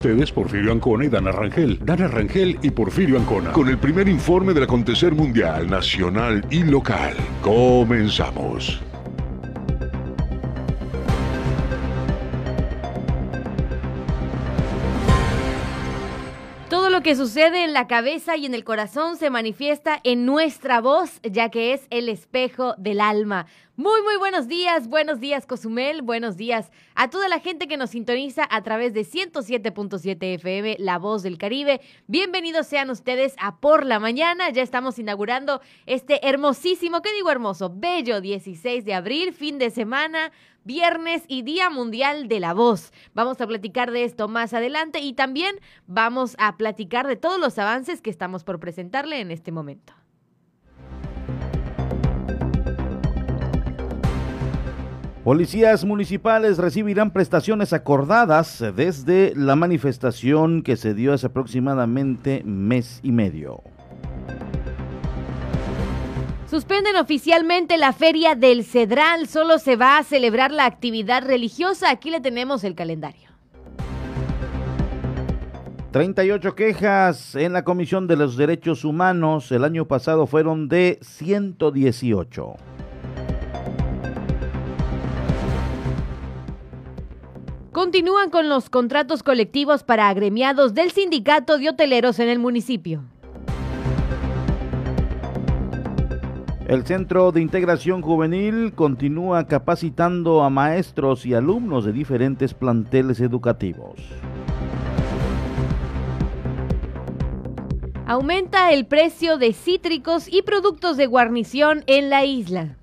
Ustedes Porfirio Ancona y Dana Rangel. Dana Rangel y Porfirio Ancona. Con el primer informe del acontecer mundial, nacional y local. Comenzamos. Que sucede en la cabeza y en el corazón se manifiesta en nuestra voz, ya que es el espejo del alma. Muy, muy buenos días, buenos días Cozumel, buenos días a toda la gente que nos sintoniza a través de 107.7 FM, La Voz del Caribe. Bienvenidos sean ustedes a Por la Mañana, ya estamos inaugurando este hermosísimo, ¿qué digo hermoso? Bello 16 de abril, fin de semana, viernes y Día Mundial de la Voz. Vamos a platicar de esto más adelante y también vamos a platicar de todos los avances que estamos por presentarle en este momento. Policías municipales recibirán prestaciones acordadas desde la manifestación que se dio hace aproximadamente mes y medio. Suspenden oficialmente la feria del Cedral. Solo se va a celebrar la actividad religiosa. Aquí le tenemos el calendario. 38 quejas en la Comisión de los Derechos Humanos. El año pasado fueron de 118. Continúan con los contratos colectivos para agremiados del sindicato de hoteleros en el municipio. El Centro de Integración Juvenil continúa capacitando a maestros y alumnos de diferentes planteles educativos. Aumenta el precio de cítricos y productos de guarnición en la isla.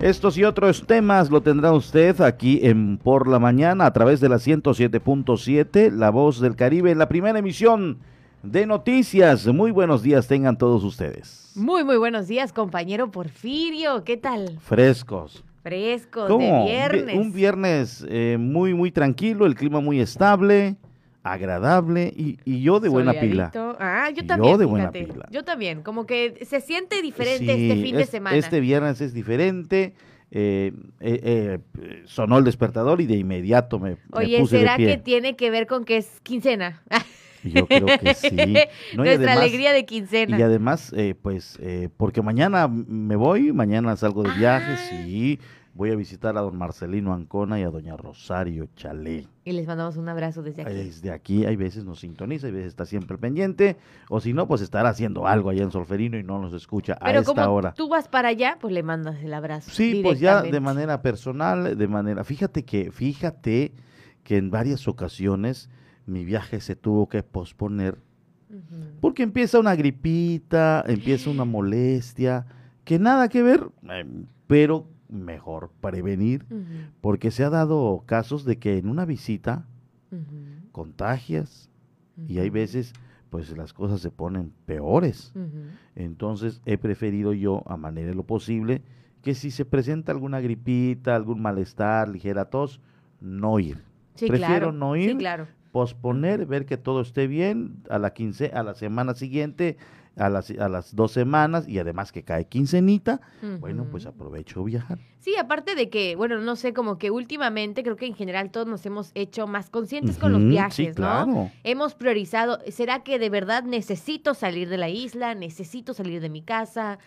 Estos y otros temas lo tendrá usted aquí en Por la Mañana a través de la 107.7, La Voz del Caribe, en la primera emisión de noticias. Muy buenos días tengan todos ustedes. Muy, muy buenos días, compañero Porfirio. ¿Qué tal? Frescos. Frescos, de viernes. Un viernes eh, muy, muy tranquilo, el clima muy estable agradable y, y yo de buena pila. Ah, yo también. Yo de buena pila. Yo también, como que se siente diferente este fin de semana. Este viernes es diferente. Eh, eh, eh, sonó el despertador y de inmediato me, Oye, ¿será que tiene que ver con que es quincena? Yo creo que sí. Nuestra alegría de quincena. Y además, pues, porque mañana me voy, mañana salgo de viaje, ah. sí voy a visitar a don Marcelino Ancona y a doña Rosario Chalé. Y les mandamos un abrazo desde aquí. Desde aquí, hay veces nos sintoniza, hay veces está siempre pendiente, o si no, pues estará haciendo algo allá en Solferino y no nos escucha a esta como hora. tú vas para allá, pues le mandas el abrazo. Sí, pues ya de manera personal, de manera, fíjate que, fíjate que en varias ocasiones mi viaje se tuvo que posponer porque empieza una gripita, empieza una molestia, que nada que ver, eh, pero mejor prevenir, porque se ha dado casos de que en una visita contagias y hay veces pues las cosas se ponen peores. Entonces he preferido yo, a manera de lo posible, que si se presenta alguna gripita, algún malestar, ligera tos, no ir. Prefiero no ir, posponer, ver que todo esté bien, a la quince, a la semana siguiente a las, a las dos semanas y además que cae quincenita, bueno, pues aprovecho viajar. Sí, aparte de que, bueno, no sé, como que últimamente creo que en general todos nos hemos hecho más conscientes con los viajes, claro. ¿no? Hemos priorizado, ¿será que de verdad necesito salir de la isla? ¿Necesito salir de mi casa?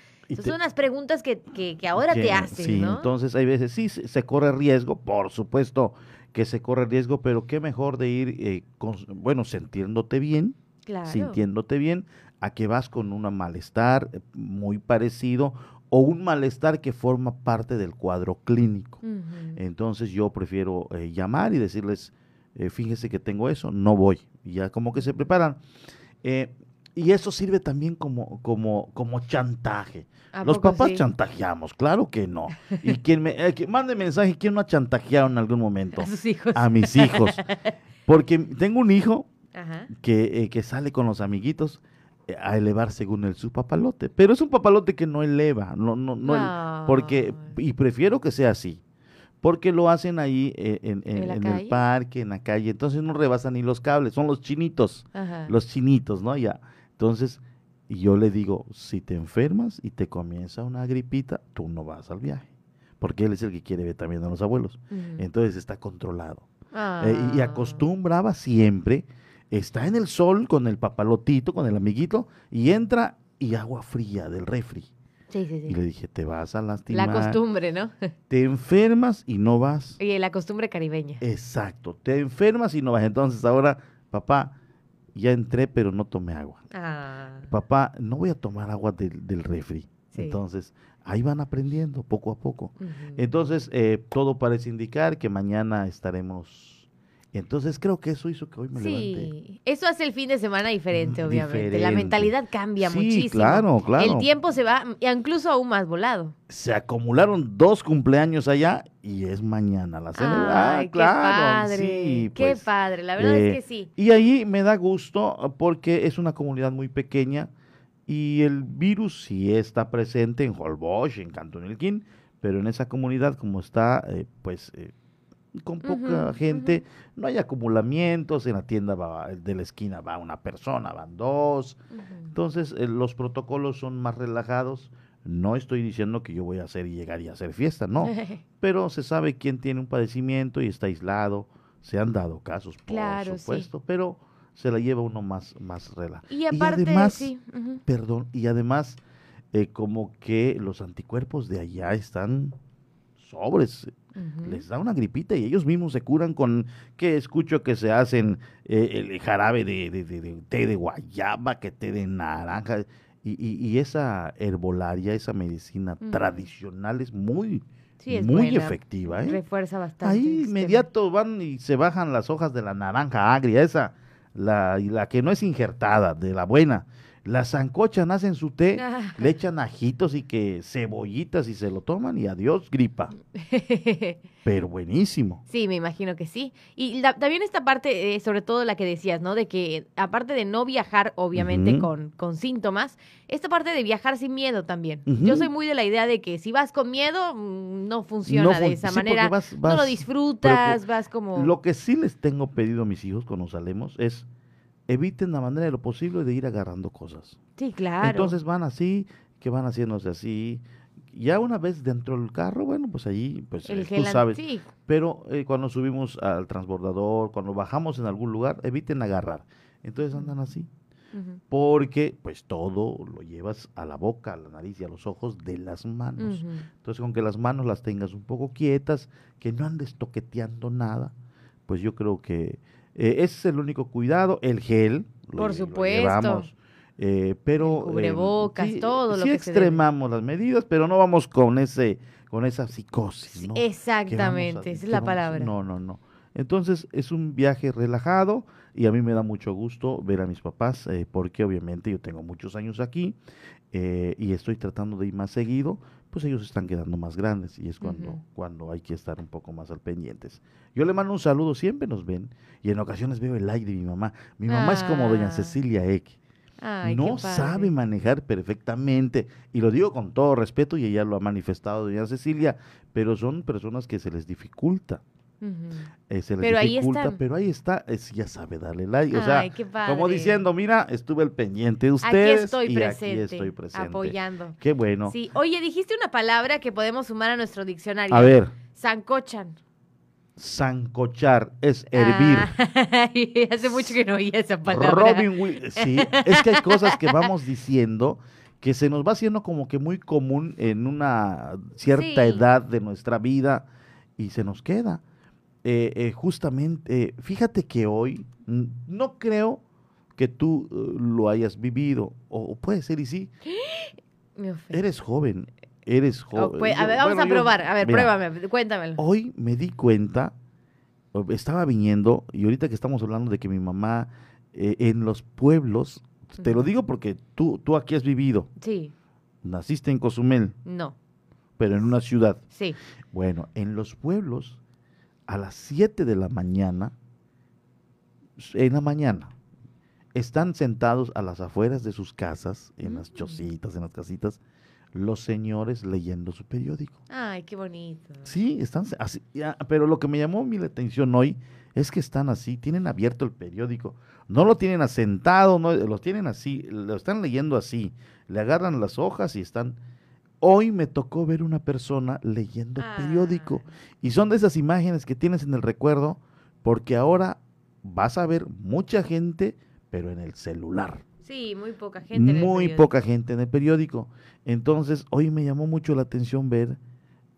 son unas preguntas que, que, ahora te hacen, sí, entonces hay veces, sí, se, corre riesgo, por supuesto que se corre riesgo, pero qué mejor de ir, eh, bueno, sintiéndote bien, sintiéndote bien, a que vas con un malestar eh, muy parecido o un malestar que forma parte del cuadro clínico. Entonces yo prefiero eh, llamar y decirles, eh, fíjese que tengo eso, no voy. Y ya como que se preparan. Y eso sirve también como, como, como chantaje. Los papás chantajeamos, claro que no. Y quien me mande mensaje, ¿quién no ha chantajeado en algún momento? A sus hijos. A mis hijos. Porque tengo un hijo que, que sale con los amiguitos a elevar según él su papalote. Pero es un papalote que no eleva, no, no, no, porque, y prefiero que sea así, porque lo hacen ahí eh, en, el parque, en la calle, entonces no rebasan ni los cables, son los chinitos, los chinitos, ¿no? Ya, entonces, yo le digo, si te enfermas y te comienza una gripita, tú no vas al viaje, porque él es el que quiere ver también a los abuelos, entonces está controlado. y ah. acostumbraba siempre, está en el sol con el papalotito, con el amiguito, y entra y agua fría del refri. Sí, sí, sí. Y le dije, te vas a lastimar. La costumbre, ¿no? Te enfermas y no vas. Y la costumbre caribeña. Exacto, te enfermas y no vas. Entonces ahora, papá, ya entré, pero no tomé agua. Ah. Papá, no voy a tomar agua del, del refri. Entonces, ahí van aprendiendo poco a poco. Entonces, eh, todo parece indicar que mañana estaremos entonces creo que eso hizo que hoy me sí, eso hace el fin de semana diferente, obviamente. La mentalidad cambia sí, muchísimo. claro, claro. El tiempo se va incluso aún más volado. Se acumularon dos cumpleaños allá y es mañana la cena. Ay, ah, claro. Qué padre, qué pues, padre, la verdad es eh, que sí. Y ahí me da gusto porque es una comunidad muy pequeña y el virus sí está presente en Holbox, en Cantonilquín, pero en esa comunidad como está, eh, pues... Eh, con poca gente, no hay acumulamientos, en la tienda va, de la esquina va una persona, van dos, entonces eh, los protocolos son más relajados, no estoy diciendo que yo voy a hacer y llegar y hacer fiesta, no, pero se sabe quién tiene un padecimiento y está aislado, se han dado casos, por supuesto, pero se la lleva uno más, más relajado. Y aparte, además, perdón, y además, eh, como que los anticuerpos de allá están sobres, les da una gripita y ellos mismos se curan con que escucho que se hacen eh, el jarabe de, té de guayaba, que té de naranja. Y, esa herbolaria, esa medicina tradicional es muy, muy efectiva. ¿eh? Refuerza bastante. Ahí inmediato van y se bajan las hojas de la naranja agria, esa, la, la que no es injertada, de la buena la zancocha hacen su té, ah. le echan ajitos y que cebollitas y se lo toman y adiós gripa. Pero buenísimo. Sí, me imagino que sí. Y también esta parte, eh, sobre todo la que decías, ¿no? De que aparte de no viajar, obviamente, con, con síntomas, esta parte de viajar sin miedo también. Yo soy muy de la idea de que si vas con miedo, mm, no funciona de esa manera. no lo disfrutas, vas como... Lo que sí les tengo pedido a mis hijos cuando salemos es eviten la manera de lo posible de ir agarrando cosas. Sí, claro. Entonces van así, que van haciéndose así. Ya una vez dentro del carro, bueno, pues allí, pues eh, tú sabes. Pero eh, cuando subimos al transbordador, cuando bajamos en algún lugar, eviten agarrar. Entonces andan así. Porque pues todo lo llevas a la boca, a la nariz y a los ojos de las manos. Entonces con que las manos las tengas un poco quietas, que no andes toqueteando nada, pues yo creo que eh, ese es el único cuidado. El gel. Por supuesto. Eh, pero. cubrebocas, eh, todo lo que extremamos las medidas, pero no vamos con ese con esa psicosis. ¿no? Exactamente, esa es la palabra. No, no, no. Entonces es un viaje relajado y a mí me da mucho gusto ver a mis papás porque obviamente yo tengo muchos años aquí y estoy tratando de ir más seguido, pues ellos están quedando más grandes y es cuando, cuando hay que estar un poco más al pendientes. Yo le mando un saludo, siempre nos ven y en ocasiones veo el like de mi mamá. Mi mamá es como doña ah. Cecilia Eck. no sabe manejar perfectamente, y lo digo con todo respeto, y ella lo ha manifestado, doña Cecilia, pero son personas que se les dificulta. Eh, se les pero dificulta, ahí pero ahí está, ya sabe darle like. o sea, como diciendo, mira, estuve el pendiente de ustedes. Aquí estoy y presente. Aquí estoy presente. Apoyando. Qué bueno. Sí, oye, dijiste una palabra que podemos sumar a nuestro diccionario. A ver. Sancochan. Sancochar es hervir. hace mucho que no oía esa palabra. Robin sí, es que hay cosas que vamos diciendo que se nos va haciendo como que muy común en una cierta edad de nuestra vida y se nos queda. Eh, eh, justamente, fíjate que hoy no creo que tú eh, lo hayas vivido, o, puede ser y sí. Eres joven, eres joven. Pues, a ver, vamos a probar, a ver, pruébame, cuéntamelo. Hoy me di cuenta, estaba viniendo, y ahorita que estamos hablando de que mi mamá en los pueblos, te lo digo porque tú, tú aquí has vivido. Sí. ¿Naciste en Cozumel? No. Pero en una ciudad. Sí. Bueno, en los pueblos a las 7 de la mañana, en la mañana, están sentados a las afueras de sus casas, en las chocitas, en las casitas, los señores leyendo su periódico. Ay, qué bonito. Sí, están así, pero lo que me llamó mi atención hoy es que están así, tienen abierto el periódico, no lo tienen asentado, no, lo tienen así, lo están leyendo así, le agarran las hojas y están Hoy me tocó ver una persona leyendo periódico. Ah. Y son de esas imágenes que tienes en el recuerdo porque ahora vas a ver mucha gente, pero en el celular. Sí, muy poca gente. Muy poca gente en el periódico. Entonces, hoy me llamó mucho la atención ver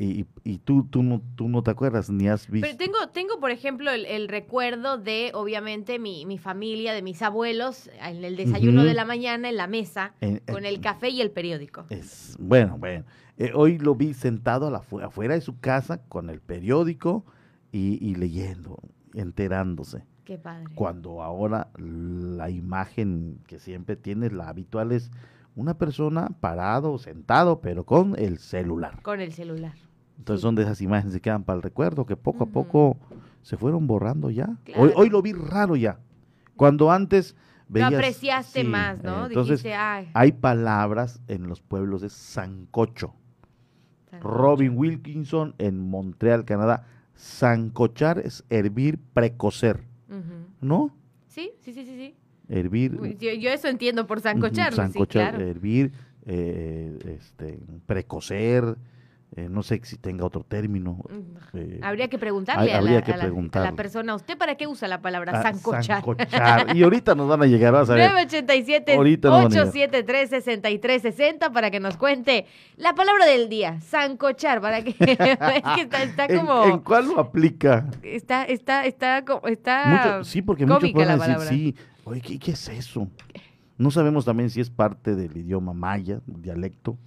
y, y, tú, tú, no, tú no te acuerdas ni has visto. Pero tengo, tengo por ejemplo, el, recuerdo de, obviamente, mi, mi, familia, de mis abuelos, en el desayuno de la mañana, en la mesa, con el café y el periódico. Es, bueno, bueno. Eh, hoy lo vi sentado afuera de su casa con el periódico y, y leyendo, enterándose. Qué padre. Cuando ahora la imagen que siempre tienes, la habitual es una persona parado, sentado, pero con el celular. Con el celular. Entonces son de esas imágenes que quedan para el recuerdo, que poco a poco se fueron borrando ya. Hoy, hoy lo vi raro ya. Cuando antes veías, Lo apreciaste más, ¿no? entonces hay palabras en los pueblos de Sancocho. Robin Wilkinson en Montreal, Canadá. Sancochar es hervir, precocer. ¿No? Sí, sí, sí, sí, sí. Hervir. Yo, eso entiendo por sancochar. Sancochar, hervir, eh, este, precocer, eh, no sé si tenga otro término. Eh, habría que preguntarle, a, la, a, la, persona, ¿usted para qué usa la palabra sancochar? Y ahorita nos van a llegar, vas a ver. 987-873-6360 para que nos cuente la palabra del día, sancochar, para que, es que está, como... ¿En, cuál lo aplica? Está, está, está, está, Sí, porque muchos pueden decir, sí, oye, ¿qué, es eso? No sabemos también si es parte del idioma maya, dialecto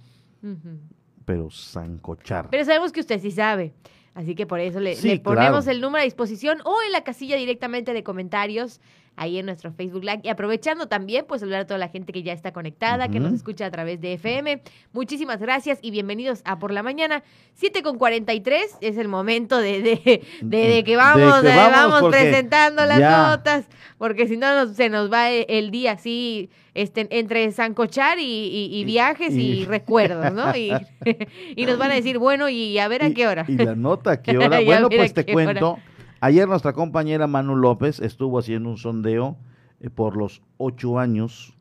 pero sancochar. Pero sabemos que usted sí sabe. Así que por eso le, ponemos el número a disposición o en la casilla directamente de comentarios ahí en nuestro Facebook Live. Y aprovechando también, pues saludar a toda la gente que ya está conectada, que nos escucha a través de FM. Muchísimas gracias y bienvenidos a Por la Mañana. 7 con 43 es el momento de, de, de, que vamos, vamos, presentando las notas, porque si no se nos va el día así este, entre sancochar y, viajes y, recuerdos, ¿no? Y, nos van a decir, bueno, y a ver a qué hora. Y la nota, ¿a qué hora? bueno, pues te cuento. Ayer nuestra compañera Manu López estuvo haciendo un sondeo eh, por los ocho años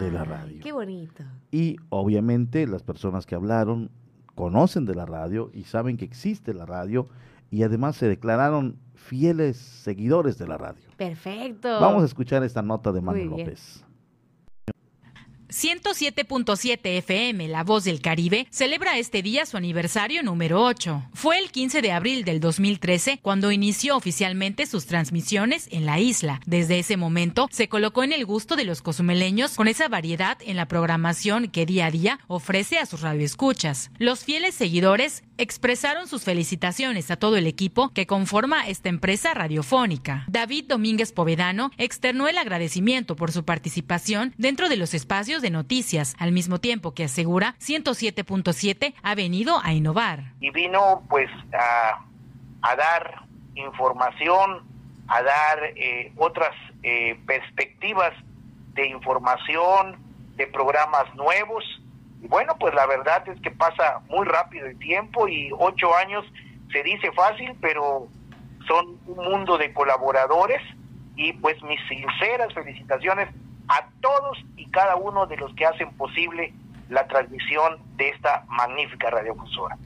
de la radio. Qué bonito. Y obviamente las personas que hablaron conocen de la radio y saben que existe la radio y además se declararon fieles seguidores de la radio. Perfecto. Vamos a escuchar esta nota de Manu López. 107.7 FM, La Voz del Caribe, celebra este día su aniversario número 8. Fue el 15 de abril del 2013 cuando inició oficialmente sus transmisiones en la isla. Desde ese momento se colocó en el gusto de los cozumeleños con esa variedad en la programación que día a día ofrece a sus radioescuchas. Los fieles seguidores expresaron sus felicitaciones a todo el equipo que conforma esta empresa radiofónica. David Domínguez Povedano externó el agradecimiento por su participación dentro de los espacios de noticias, al mismo tiempo que asegura 107.7 ha venido a innovar. Y vino pues a, dar información, a dar eh, otras eh, perspectivas de información, de programas nuevos. Y bueno, pues la verdad es que pasa muy rápido el tiempo y ocho años se dice fácil, pero son un mundo de colaboradores. Y pues mis sinceras felicitaciones a todos y cada uno de los que hacen posible la transmisión de esta magnífica radiofusora.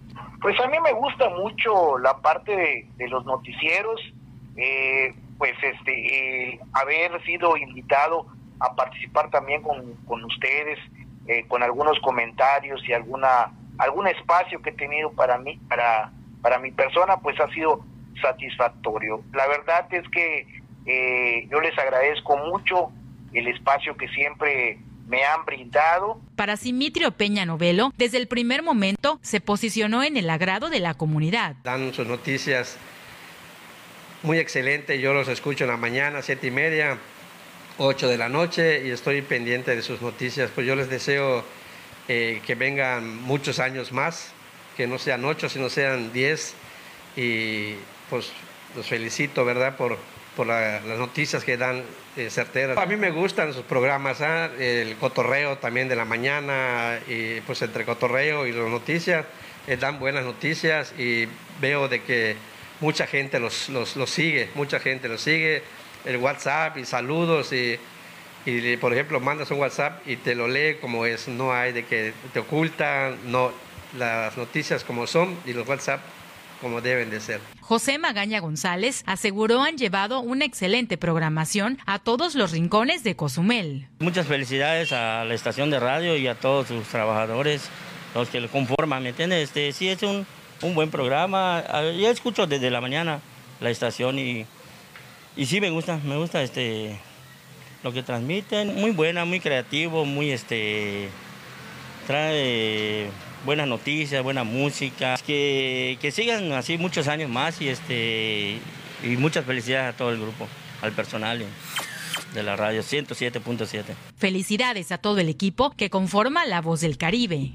Pues a mí me gusta mucho la parte de, los noticieros, eh, pues este haber sido invitado a participar también con, con ustedes eh, con algunos comentarios y alguna algún espacio que he tenido para mí para para mi persona pues ha sido satisfactorio la verdad es que eh, yo les agradezco mucho el espacio que siempre me han brindado. Para Simitrio Peña Novelo, desde el primer momento se posicionó en el agrado de la comunidad. Dan sus noticias muy excelente, yo los escucho en la mañana, siete y media, 8 de la noche y estoy pendiente de sus noticias. Pues yo les deseo eh, que vengan muchos años más, que no sean 8, sino sean 10 y pues los felicito, ¿verdad? Por, por las noticias que dan eh, certeras. A mí me gustan sus programas, ¿ah? el cotorreo también de la mañana, y pues entre cotorreo y las noticias, eh, dan buenas noticias y veo de que mucha gente los, los, los sigue, mucha gente los sigue el WhatsApp y saludos y, y, por ejemplo mandas un WhatsApp y te lo lee como es, no hay de que te ocultan, no, las noticias como son y los WhatsApp como deben de ser. José Magaña González aseguró han llevado una excelente programación a todos los rincones de Cozumel. Muchas felicidades a la estación de radio y a todos sus trabajadores, los que lo conforman, ¿me entiendes? Este, sí, es un, un buen programa. Yo escucho desde la mañana la estación y, y sí me gusta, me gusta este, lo que transmiten. Muy buena, muy creativo, muy este, trae buenas noticias, buena música. Que, que sigan así muchos años más y, este, y muchas felicidades a todo el grupo, al personal de la radio 107.7. Felicidades a todo el equipo que conforma La Voz del Caribe.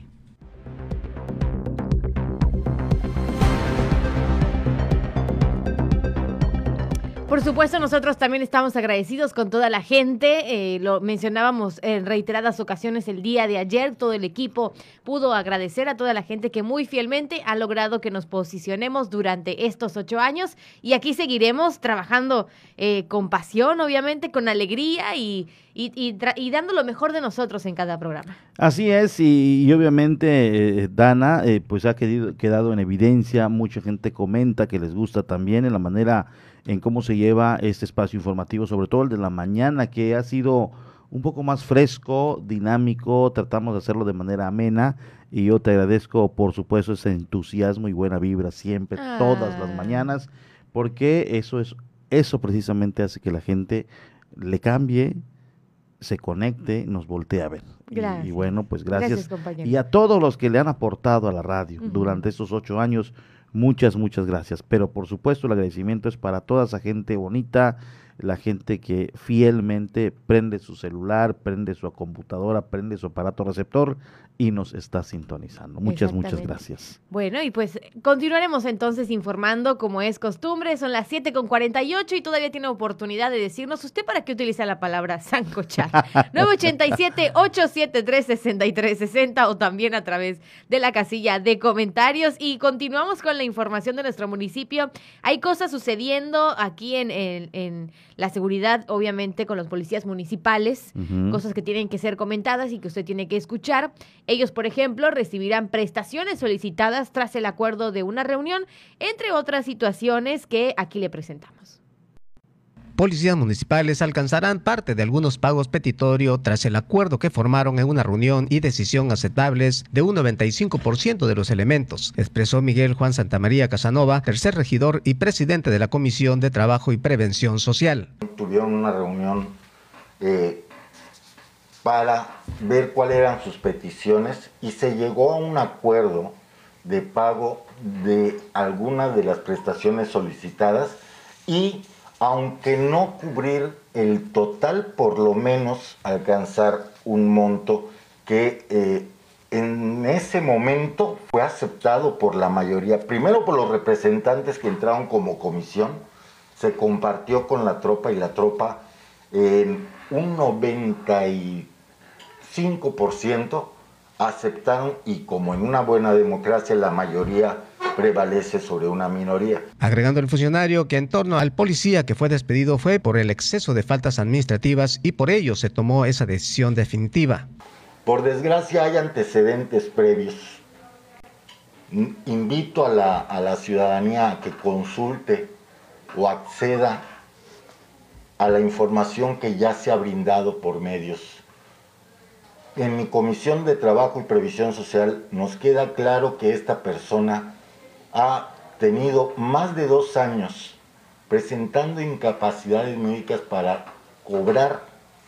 Por supuesto, nosotros también estamos agradecidos con toda la gente. Eh, lo mencionábamos en reiteradas ocasiones el día de ayer. Todo el equipo pudo agradecer a toda la gente que muy fielmente ha logrado que nos posicionemos durante estos ocho años. Y aquí seguiremos trabajando eh, con pasión, obviamente, con alegría y, y, dando lo mejor de nosotros en cada programa. Así es, y, obviamente, eh, Dana, pues ha quedado en evidencia. Mucha gente comenta que les gusta también en la manera en cómo se lleva este espacio informativo, sobre todo el de la mañana, que ha sido un poco más fresco, dinámico, tratamos de hacerlo de manera amena y yo te agradezco por supuesto ese entusiasmo y buena vibra siempre, todas las ah. mañanas, porque eso es eso precisamente hace que la gente le cambie, se conecte, nos voltee a ver. Y, bueno, pues gracias. y a todos los que le han aportado a la radio durante estos ocho años, Muchas, muchas gracias. Pero por supuesto el agradecimiento es para toda esa gente bonita, la gente que fielmente prende su celular, prende su computadora, prende su aparato receptor y nos está sintonizando. Muchas, muchas gracias. Bueno, y pues continuaremos entonces informando como es costumbre. Son las 7 con 48 y todavía tiene oportunidad de decirnos usted para qué utiliza la palabra sancochar. 987-873-6360 o también a través de la casilla de comentarios. Y continuamos con la información de nuestro municipio. Hay cosas sucediendo aquí en, en, la seguridad, obviamente, con los policías municipales, cosas que tienen que ser comentadas y que usted tiene que escuchar. Ellos, por ejemplo, recibirán prestaciones solicitadas tras el acuerdo de una reunión, entre otras situaciones que aquí le presentamos. Policías municipales alcanzarán parte de algunos pagos petitorio tras el acuerdo que formaron en una reunión y decisión aceptables de un 95% de los elementos, expresó Miguel Juan Santamaría Casanova, tercer regidor y presidente de la Comisión de Trabajo y Prevención Social. Tuvieron una reunión eh, para ver cuáles eran sus peticiones y se llegó a un acuerdo de pago de algunas de las prestaciones solicitadas y aunque no cubrir el total, por lo menos alcanzar un monto que eh, en ese momento fue aceptado por la mayoría, primero por los representantes que entraron como comisión, se compartió con la tropa y la tropa en un 90 5% aceptaron y como en una buena democracia la mayoría prevalece sobre una minoría. Agregando el funcionario que en torno al policía que fue despedido fue por el exceso de faltas administrativas y por ello se tomó esa decisión definitiva. Por desgracia hay antecedentes previos. Invito a la, a la ciudadanía a que consulte o acceda a la información que ya se ha brindado por medios en mi comisión de trabajo y previsión social nos queda claro que esta persona ha tenido más de dos años presentando incapacidades médicas para cobrar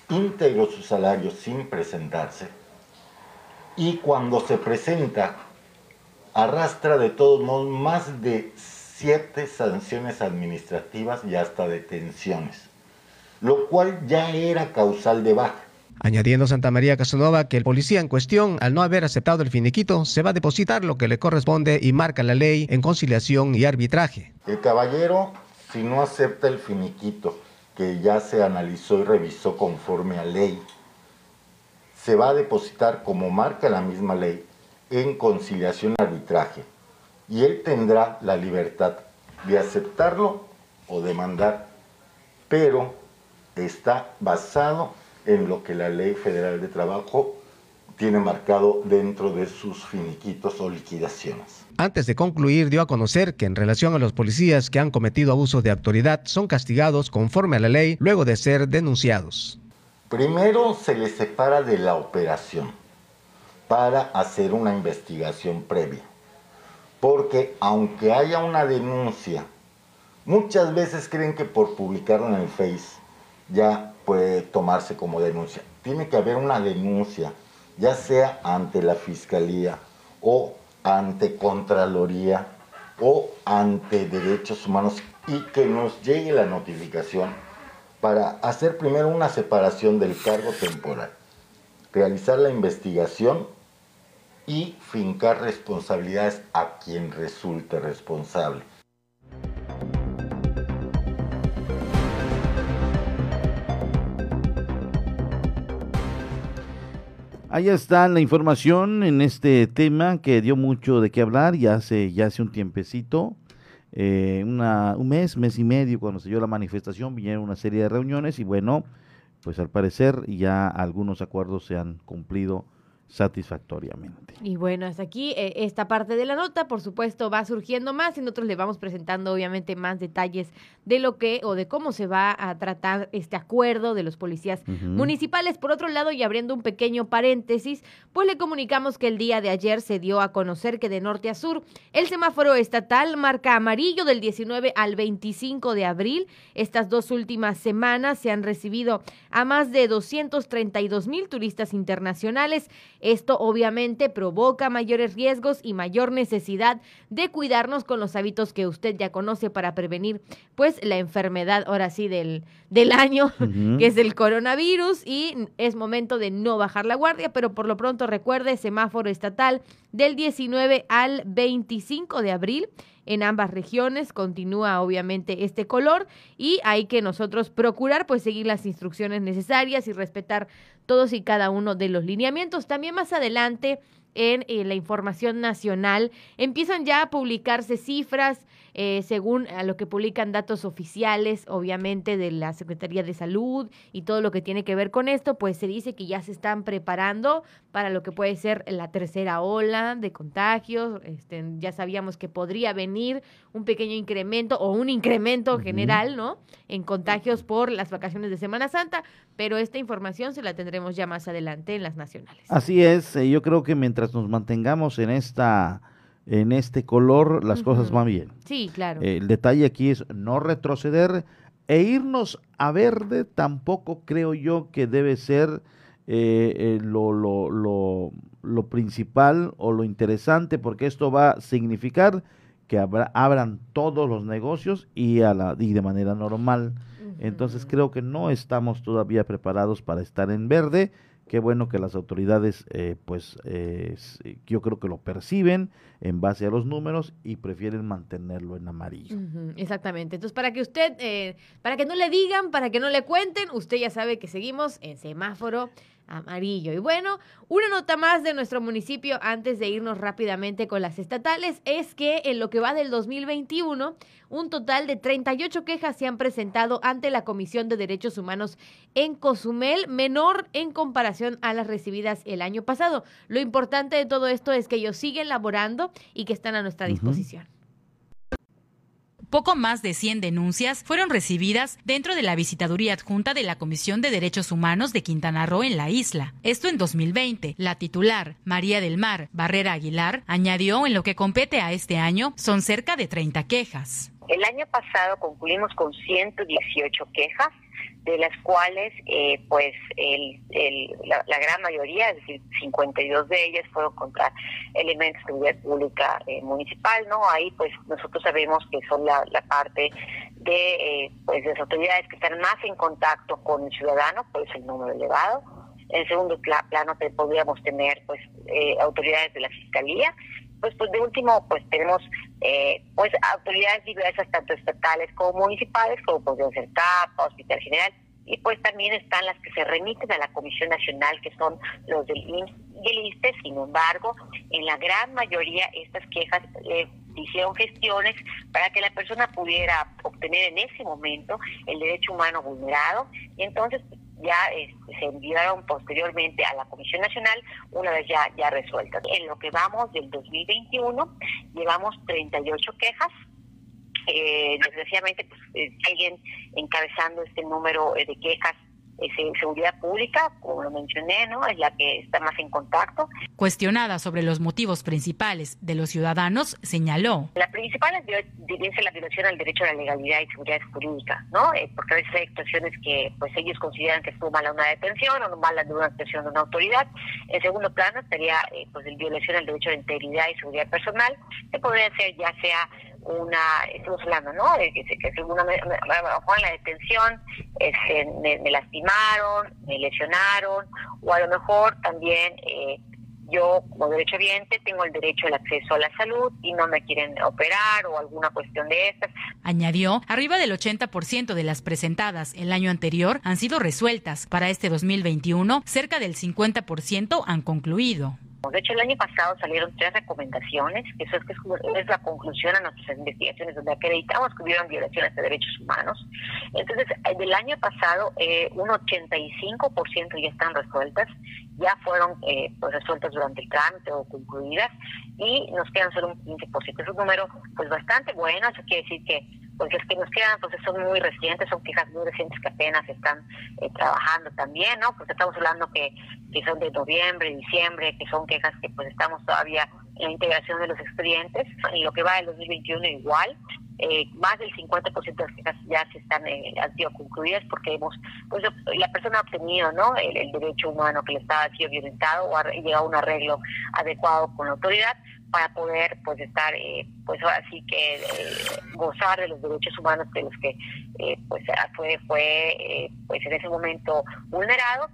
íntegro su salario sin presentarse. Y cuando se presenta, arrastra de todos modos más de siete sanciones administrativas y hasta detenciones, lo cual ya era causal de baja. Añadiendo Santa María Casanova que el policía en cuestión, al no haber aceptado el finiquito, se va a depositar lo que le corresponde y marca la ley en conciliación y arbitraje. El caballero, si no acepta el finiquito, que ya se analizó y revisó conforme a ley, se va a depositar como marca la misma ley en conciliación y arbitraje. Y él tendrá la libertad de aceptarlo o demandar, pero está basado en lo que la Ley Federal de Trabajo tiene marcado dentro de sus finiquitos o liquidaciones. Antes de concluir, dio a conocer que en relación a los policías que han cometido abusos de autoridad son castigados conforme a la ley luego de ser denunciados. Primero se les separa de la operación para hacer una investigación previa. Porque aunque haya una denuncia, muchas veces creen que por publicarlo en el Face ya tomarse como denuncia. Tiene que haber una denuncia, ya sea ante la Fiscalía o ante Contraloría o ante Derechos Humanos y que nos llegue la notificación para hacer primero una separación del cargo temporal, realizar la investigación y fincar responsabilidades a quien resulte responsable. Ahí está la información en este tema que dio mucho de qué hablar ya hace, ya hace un tiempecito, eh, una, un mes, mes y medio cuando se dio la manifestación, vinieron una serie de reuniones y bueno, pues al parecer ya algunos acuerdos se han cumplido satisfactoriamente. Y bueno, hasta aquí eh, esta parte de la nota, por supuesto, va surgiendo más y nosotros le vamos presentando obviamente más detalles de lo que o de cómo se va a tratar este acuerdo de los policías municipales. Por otro lado, y abriendo un pequeño paréntesis, pues le comunicamos que el día de ayer se dio a conocer que de norte a sur el semáforo estatal marca amarillo del 19 al 25 de abril. Estas dos últimas semanas se han recibido a más de 232 mil turistas internacionales esto obviamente provoca mayores riesgos y mayor necesidad de cuidarnos con los hábitos que usted ya conoce para prevenir pues la enfermedad ahora sí del, del año, que es el coronavirus y es momento de no bajar la guardia, pero por lo pronto recuerde semáforo estatal del 19 al 25 de abril en ambas regiones continúa obviamente este color y hay que nosotros procurar pues seguir las instrucciones necesarias y respetar todos y cada uno de los lineamientos. También más adelante en eh, la información nacional empiezan ya a publicarse cifras eh, según a lo que publican datos oficiales, obviamente, de la Secretaría de Salud y todo lo que tiene que ver con esto, pues se dice que ya se están preparando para lo que puede ser la tercera ola de contagios. Este, ya sabíamos que podría venir un pequeño incremento o un incremento general, ¿no? En contagios por las vacaciones de Semana Santa, pero esta información se la tendremos ya más adelante en las nacionales. Así es, eh, yo creo que mientras nos mantengamos en esta en este color, las cosas van bien. Sí, claro. el detalle aquí es no retroceder e irnos a verde tampoco creo yo que debe ser eh, eh, lo, lo, lo, lo, principal o lo interesante porque esto va a significar que abran todos los negocios y, a la, y de manera normal. Entonces creo que no estamos todavía preparados para estar en verde Qué bueno que las autoridades, eh, pues eh, yo creo que lo perciben en base a los números y prefieren mantenerlo en amarillo. exactamente. Entonces, para que usted, eh, para que no le digan, para que no le cuenten, usted ya sabe que seguimos en semáforo amarillo. Y bueno, una nota más de nuestro municipio antes de irnos rápidamente con las estatales es que en lo que va del 2021, un total de 38 quejas se han presentado ante la Comisión de Derechos Humanos en Cozumel, menor en comparación a las recibidas el año pasado. Lo importante de todo esto es que ellos siguen laborando y que están a nuestra disposición. Poco más de 100 denuncias fueron recibidas dentro de la visitaduría adjunta de la Comisión de Derechos Humanos de Quintana Roo en la isla. Esto en 2020. La titular, María del Mar Barrera Aguilar, añadió en lo que compete a este año son cerca de 30 quejas. El año pasado concluimos con 118 quejas de las cuales eh, pues el, la, gran mayoría, es decir, 52 de ellas fueron contra elementos de seguridad pública eh, municipal, ¿no? Ahí pues nosotros sabemos que son la, parte de eh, pues las autoridades que están más en contacto con el ciudadano, pues el número elevado. En segundo plano podríamos tener pues autoridades de la fiscalía pues, pues de último pues tenemos eh, pues autoridades diversas tanto estatales como municipales como podrían ser CAPA, Hospital General y pues también están las que se remiten a la Comisión Nacional que son los del IMSS y el ISTE, sin embargo en la gran mayoría estas quejas eh, hicieron gestiones para que la persona pudiera obtener en ese momento el derecho humano vulnerado. Y entonces ya este, se enviaron posteriormente a la Comisión Nacional una vez ya, ya resueltas. En lo que vamos del 2021, llevamos 38 quejas. Eh, desgraciadamente, pues, eh, siguen encabezando este número de quejas seguridad pública, como lo mencioné, ¿no? Es la que está más en contacto. Cuestionada sobre los motivos principales de los ciudadanos, señaló. La principal es la violación al derecho a la legalidad y seguridad jurídica, ¿no? Eh, porque a veces hay actuaciones que pues ellos consideran que estuvo mala una detención o mala de una detención de una autoridad. En segundo plano estaría eh, pues el violación al derecho a la integridad y seguridad personal, que podría ser ya sea una, estamos hablando, ¿no? De que, que según me, en la detención este, me, lastimaron, me lesionaron, o a lo mejor también eh, yo como derecho derechohabiente tengo el derecho al acceso a la salud y no me quieren operar o alguna cuestión de estas. Añadió, arriba del 80% de las presentadas el año anterior han sido resueltas. Para este 2021, cerca del 50% han concluido. De hecho, el año pasado salieron tres recomendaciones, eso es, que es la conclusión a nuestras investigaciones, donde acreditamos que hubieron violaciones de derechos humanos. Entonces, eh, del año pasado, eh, un 85% ya están resueltas, ya fueron eh, pues, resueltas durante el trámite o concluidas, y nos quedan solo un 15%. Es un número pues bastante bueno, eso quiere decir que porque es que nos quedan pues son muy recientes, son quejas muy recientes que apenas están eh, trabajando también, ¿no? Porque estamos hablando que, que son de noviembre, diciembre, que son quejas que pues estamos todavía en la integración de los expedientes. En lo que va del 2021 igual, eh, más del 50% de las quejas ya se están eh, han sido concluidas porque hemos pues la persona ha obtenido no el, derecho humano que le estaba sido violentado o ha llegado a un arreglo adecuado con la autoridad para poder pues estar eh, pues así que eh, gozar de los derechos humanos de los que eh, pues fue fue pues en ese momento vulnerado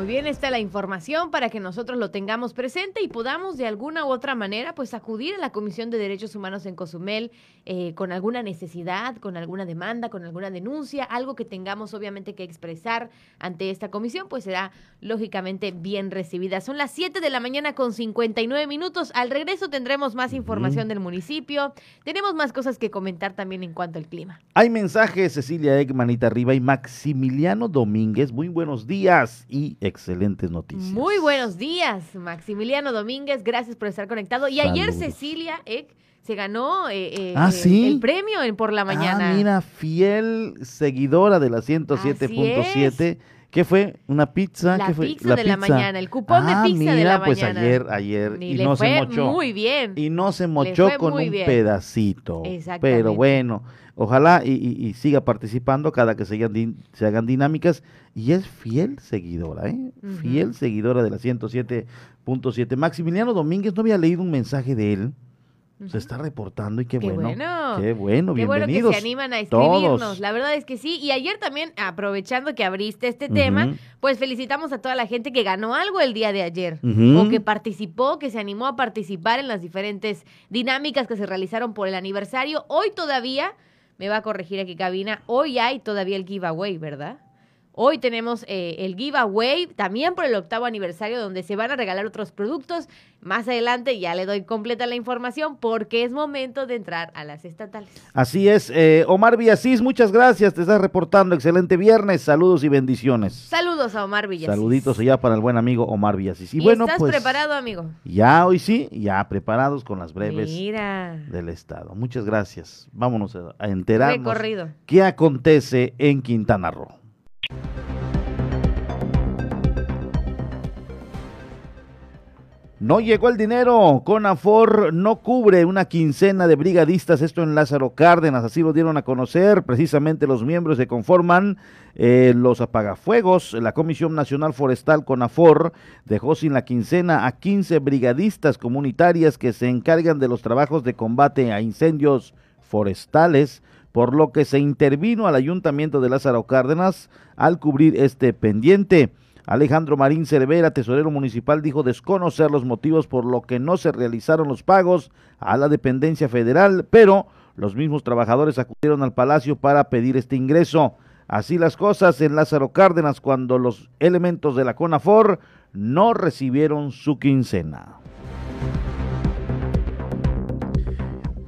Muy bien, está la información para que nosotros lo tengamos presente y podamos de alguna u otra manera pues acudir a la Comisión de Derechos Humanos en Cozumel eh, con alguna necesidad, con alguna demanda, con alguna denuncia, algo que tengamos obviamente que expresar ante esta comisión, pues será lógicamente bien recibida. Son las 7 de la mañana con 59 minutos. Al regreso tendremos más información del municipio. Tenemos más cosas que comentar también en cuanto al clima. Hay mensajes, Cecilia Egmanita Arriba y Maximiliano Domínguez. Muy buenos días y excelentes noticias. Muy buenos días, Maximiliano Domínguez. Gracias por estar conectado. Y ayer Cecilia se ganó eh, eh, ah, el premio en por la mañana. Ah, mira, fiel seguidora de la 107.7. ¿Qué fue? ¿Una pizza? La ¿Qué fue? pizza de la mañana, el cupón de ah, pizza de la pues mañana. ayer, ayer, y, no se mochó. Muy bien. Y no se mochó con un pedacito. Pero bueno, ojalá y, siga participando cada que se hagan, se hagan dinámicas. Y es fiel seguidora, ¿eh? Fiel seguidora de la 107.7. Maximiliano Domínguez, no había leído un mensaje de él se está reportando y qué, bueno, Qué bueno, qué bueno que se animan a escribirnos. La verdad es que sí. Y ayer también, aprovechando que abriste este tema, pues felicitamos a toda la gente que ganó algo el día de ayer. O que participó, que se animó a participar en las diferentes dinámicas que se realizaron por el aniversario. Hoy todavía, me va a corregir aquí cabina, hoy hay todavía el giveaway, ¿verdad? Hoy tenemos eh, el giveaway también por el octavo aniversario donde se van a regalar otros productos. Más adelante ya le doy completa la información porque es momento de entrar a las estatales. Así es. Eh, Omar Villasís, muchas gracias. Te estás reportando. Excelente viernes. Saludos y bendiciones. Saludos a Omar Villasís. Saluditos allá para el buen amigo Omar Villasís. Y, bueno, ¿Estás pues, preparado, amigo? Ya hoy sí, ya preparados con las breves del Estado. Muchas gracias. Vámonos a enterarnos Recorrido. qué acontece en Quintana Roo. No llegó el dinero, Conafor no cubre una quincena de brigadistas, esto en Lázaro Cárdenas, así lo dieron a conocer. Precisamente los miembros que conforman eh, los apagafuegos. La Comisión Nacional Forestal Conafor dejó sin la quincena a 15 brigadistas comunitarias que se encargan de los trabajos de combate a incendios forestales por lo que se intervino al Ayuntamiento de Lázaro Cárdenas al cubrir este pendiente. Alejandro Marín Cervera, tesorero municipal, dijo desconocer los motivos por lo que no se realizaron los pagos a la dependencia federal, pero los mismos trabajadores acudieron al palacio para pedir este ingreso. Así las cosas en Lázaro Cárdenas cuando los elementos de la CONAFOR no recibieron su quincena.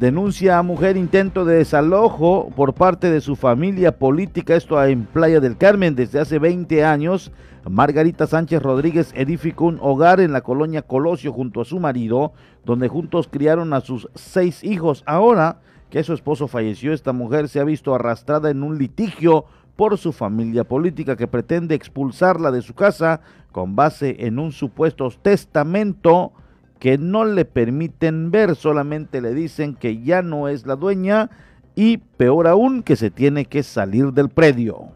Denuncia a mujer intento de desalojo por parte de su familia política, esto en Playa del Carmen desde hace 20 años. Margarita Sánchez Rodríguez edificó un hogar en la colonia Colosio junto a su marido, donde juntos criaron a sus seis hijos. Ahora que su esposo falleció, esta mujer se ha visto arrastrada en un litigio por su familia política que pretende expulsarla de su casa con base en un supuesto testamento que no le permiten ver, solamente le dicen que ya no es la dueña y peor aún que se tiene que salir del predio.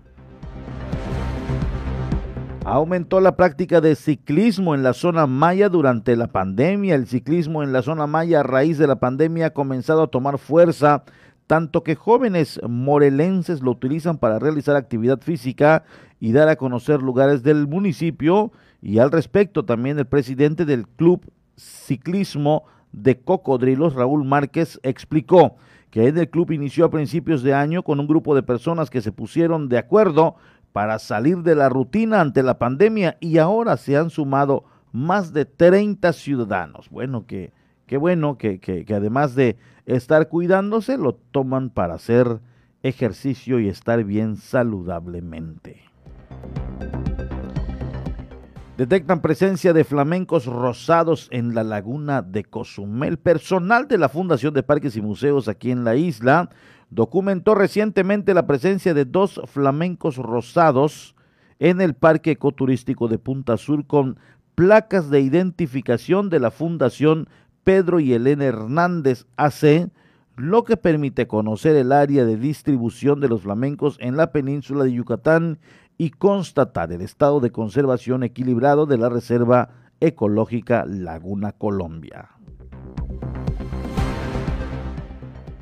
Aumentó la práctica de ciclismo en la zona maya durante la pandemia. El ciclismo en la zona maya a raíz de la pandemia ha comenzado a tomar fuerza tanto que jóvenes morelenses lo utilizan para realizar actividad física y dar a conocer lugares del municipio. Y al respecto también el presidente del Club Ciclismo de Cocodrilos, Raúl Márquez, explicó que el club inició a principios de año con un grupo de personas que se pusieron de acuerdo para salir de la rutina ante la pandemia y ahora se han sumado más de 30 ciudadanos. Bueno, que, qué bueno que, que, que además de estar cuidándose, lo toman para hacer ejercicio y estar bien saludablemente. Detectan presencia de flamencos rosados en la laguna de Cozumel. Personal de la Fundación de Parques y Museos aquí en la isla documentó recientemente la presencia de dos flamencos rosados en el Parque Ecoturístico de Punta Sur con placas de identificación de la Fundación Pedro y Elena Hernández AC, lo que permite conocer el área de distribución de los flamencos en la península de Yucatán y constatar el estado de conservación equilibrado de la Reserva Ecológica Laguna Colombia.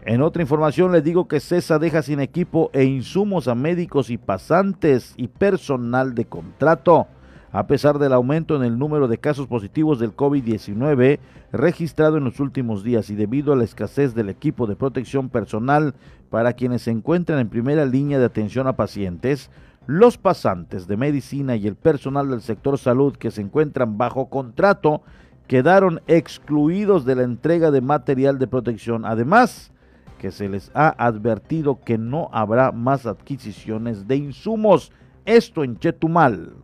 En otra información les digo que CESA deja sin equipo e insumos a médicos y pasantes y personal de contrato. A pesar del aumento en el número de casos positivos del COVID-19 registrado en los últimos días y debido a la escasez del equipo de protección personal para quienes se encuentran en primera línea de atención a pacientes, los pasantes de medicina y el personal del sector salud que se encuentran bajo contrato quedaron excluidos de la entrega de material de protección. Además, que se les ha advertido que no habrá más adquisiciones de insumos. Esto en Chetumal.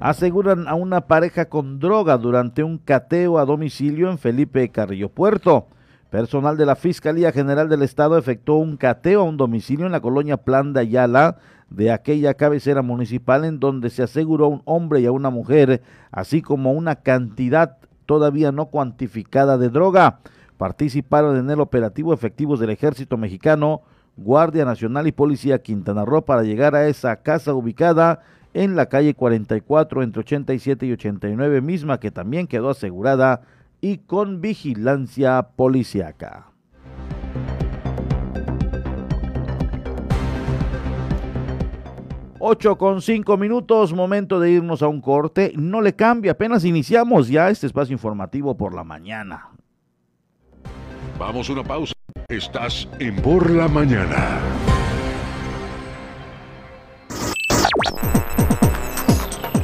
aseguran a una pareja con droga durante un cateo a domicilio en Felipe Carrillo Puerto. Personal de la Fiscalía General del Estado efectuó un cateo a un domicilio en la colonia Plan de Ayala de aquella cabecera municipal en donde se aseguró a un hombre y a una mujer, así como una cantidad todavía no cuantificada de droga. Participaron en el operativo efectivos del Ejército Mexicano, Guardia Nacional y Policía Quintana Roo para llegar a esa casa ubicada en la calle 44 entre 87 y 89 misma que también quedó asegurada y con vigilancia policiaca. Ocho con cinco minutos, momento de irnos a un corte. No le cambia, apenas iniciamos ya este espacio informativo por la mañana. Vamos a una pausa. Estás en Por la Mañana.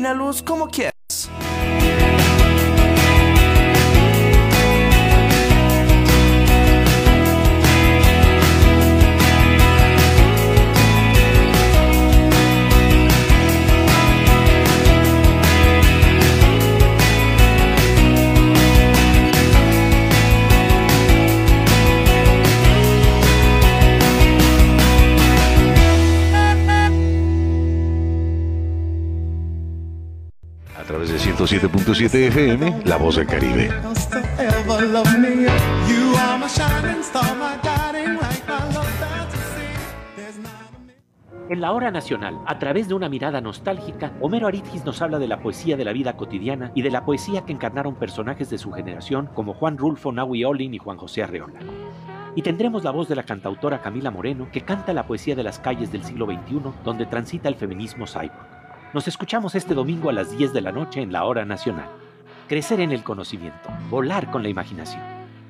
Combínalos como quieras. 107.7 FM, La Voz del Caribe. En la hora nacional, a través de una mirada nostálgica, Homero Aridgis nos habla de la poesía de la vida cotidiana y de la poesía que encarnaron personajes de su generación como Juan Rulfo, Nahui Olin y Juan José Arreola. Y tendremos la voz de la cantautora Camila Moreno, que canta la poesía de las calles del siglo XXI, donde transita el feminismo cyborg. Nos escuchamos este domingo a las 10 de la noche en la hora nacional. Crecer en el conocimiento, volar con la imaginación.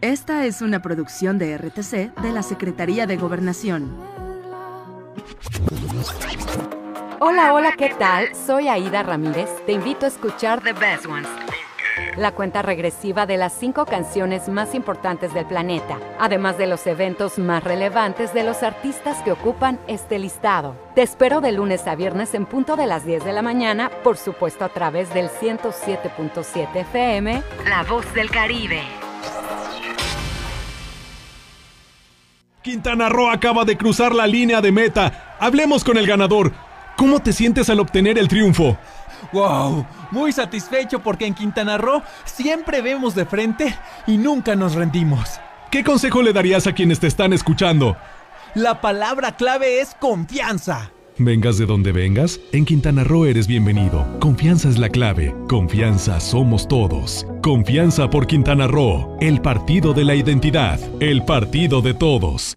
Esta es una producción de RTC de la Secretaría de Gobernación. Hola, hola, ¿qué tal? Soy Aida Ramírez. Te invito a escuchar The Best Ones. La cuenta regresiva de las cinco canciones más importantes del planeta, además de los eventos más relevantes de los artistas que ocupan este listado. Te espero de lunes a viernes en punto de las 10 de la mañana, por supuesto a través del 107.7 FM, La Voz del Caribe. Quintana Roo acaba de cruzar la línea de meta. Hablemos con el ganador. ¿Cómo te sientes al obtener el triunfo? ¡Wow! Muy satisfecho porque en Quintana Roo siempre vemos de frente y nunca nos rendimos. ¿Qué consejo le darías a quienes te están escuchando? La palabra clave es confianza. Vengas de donde vengas, en Quintana Roo eres bienvenido. Confianza es la clave. Confianza somos todos. Confianza por Quintana Roo, el partido de la identidad, el partido de todos.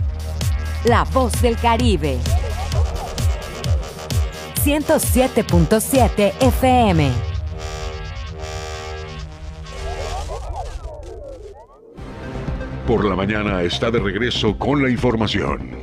La voz del Caribe. 107.7 FM. Por la mañana está de regreso con la información.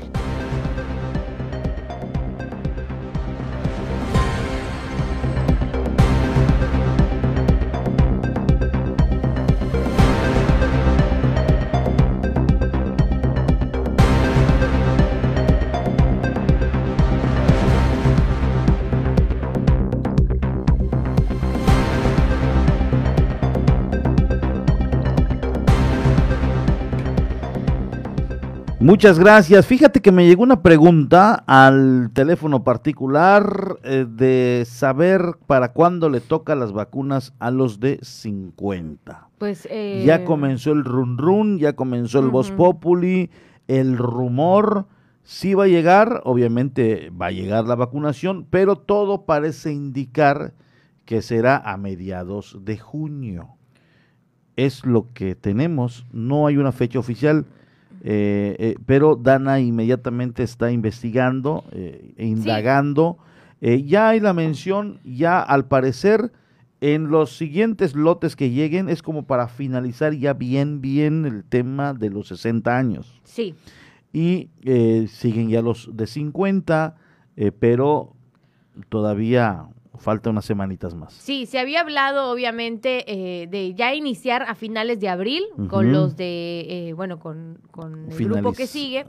Muchas gracias. Fíjate que me llegó una pregunta al teléfono particular eh, de saber para cuándo le toca las vacunas a los de 50. Pues eh, ya comenzó el run run, ya comenzó el voz populi, el rumor. Sí va a llegar, obviamente va a llegar la vacunación, pero todo parece indicar que será a mediados de junio. Es lo que tenemos, no hay una fecha oficial eh, eh, pero Dana inmediatamente está investigando e indagando. ya hay la mención, ya al parecer, en los siguientes lotes que lleguen es como para finalizar ya bien, bien el tema de los 60 años. Sí. Y siguen ya los de 50, pero todavía falta unas semanitas más. Sí, se había hablado obviamente eh, de ya iniciar a finales de abril con los de, eh, bueno, con, con el grupo que sigue,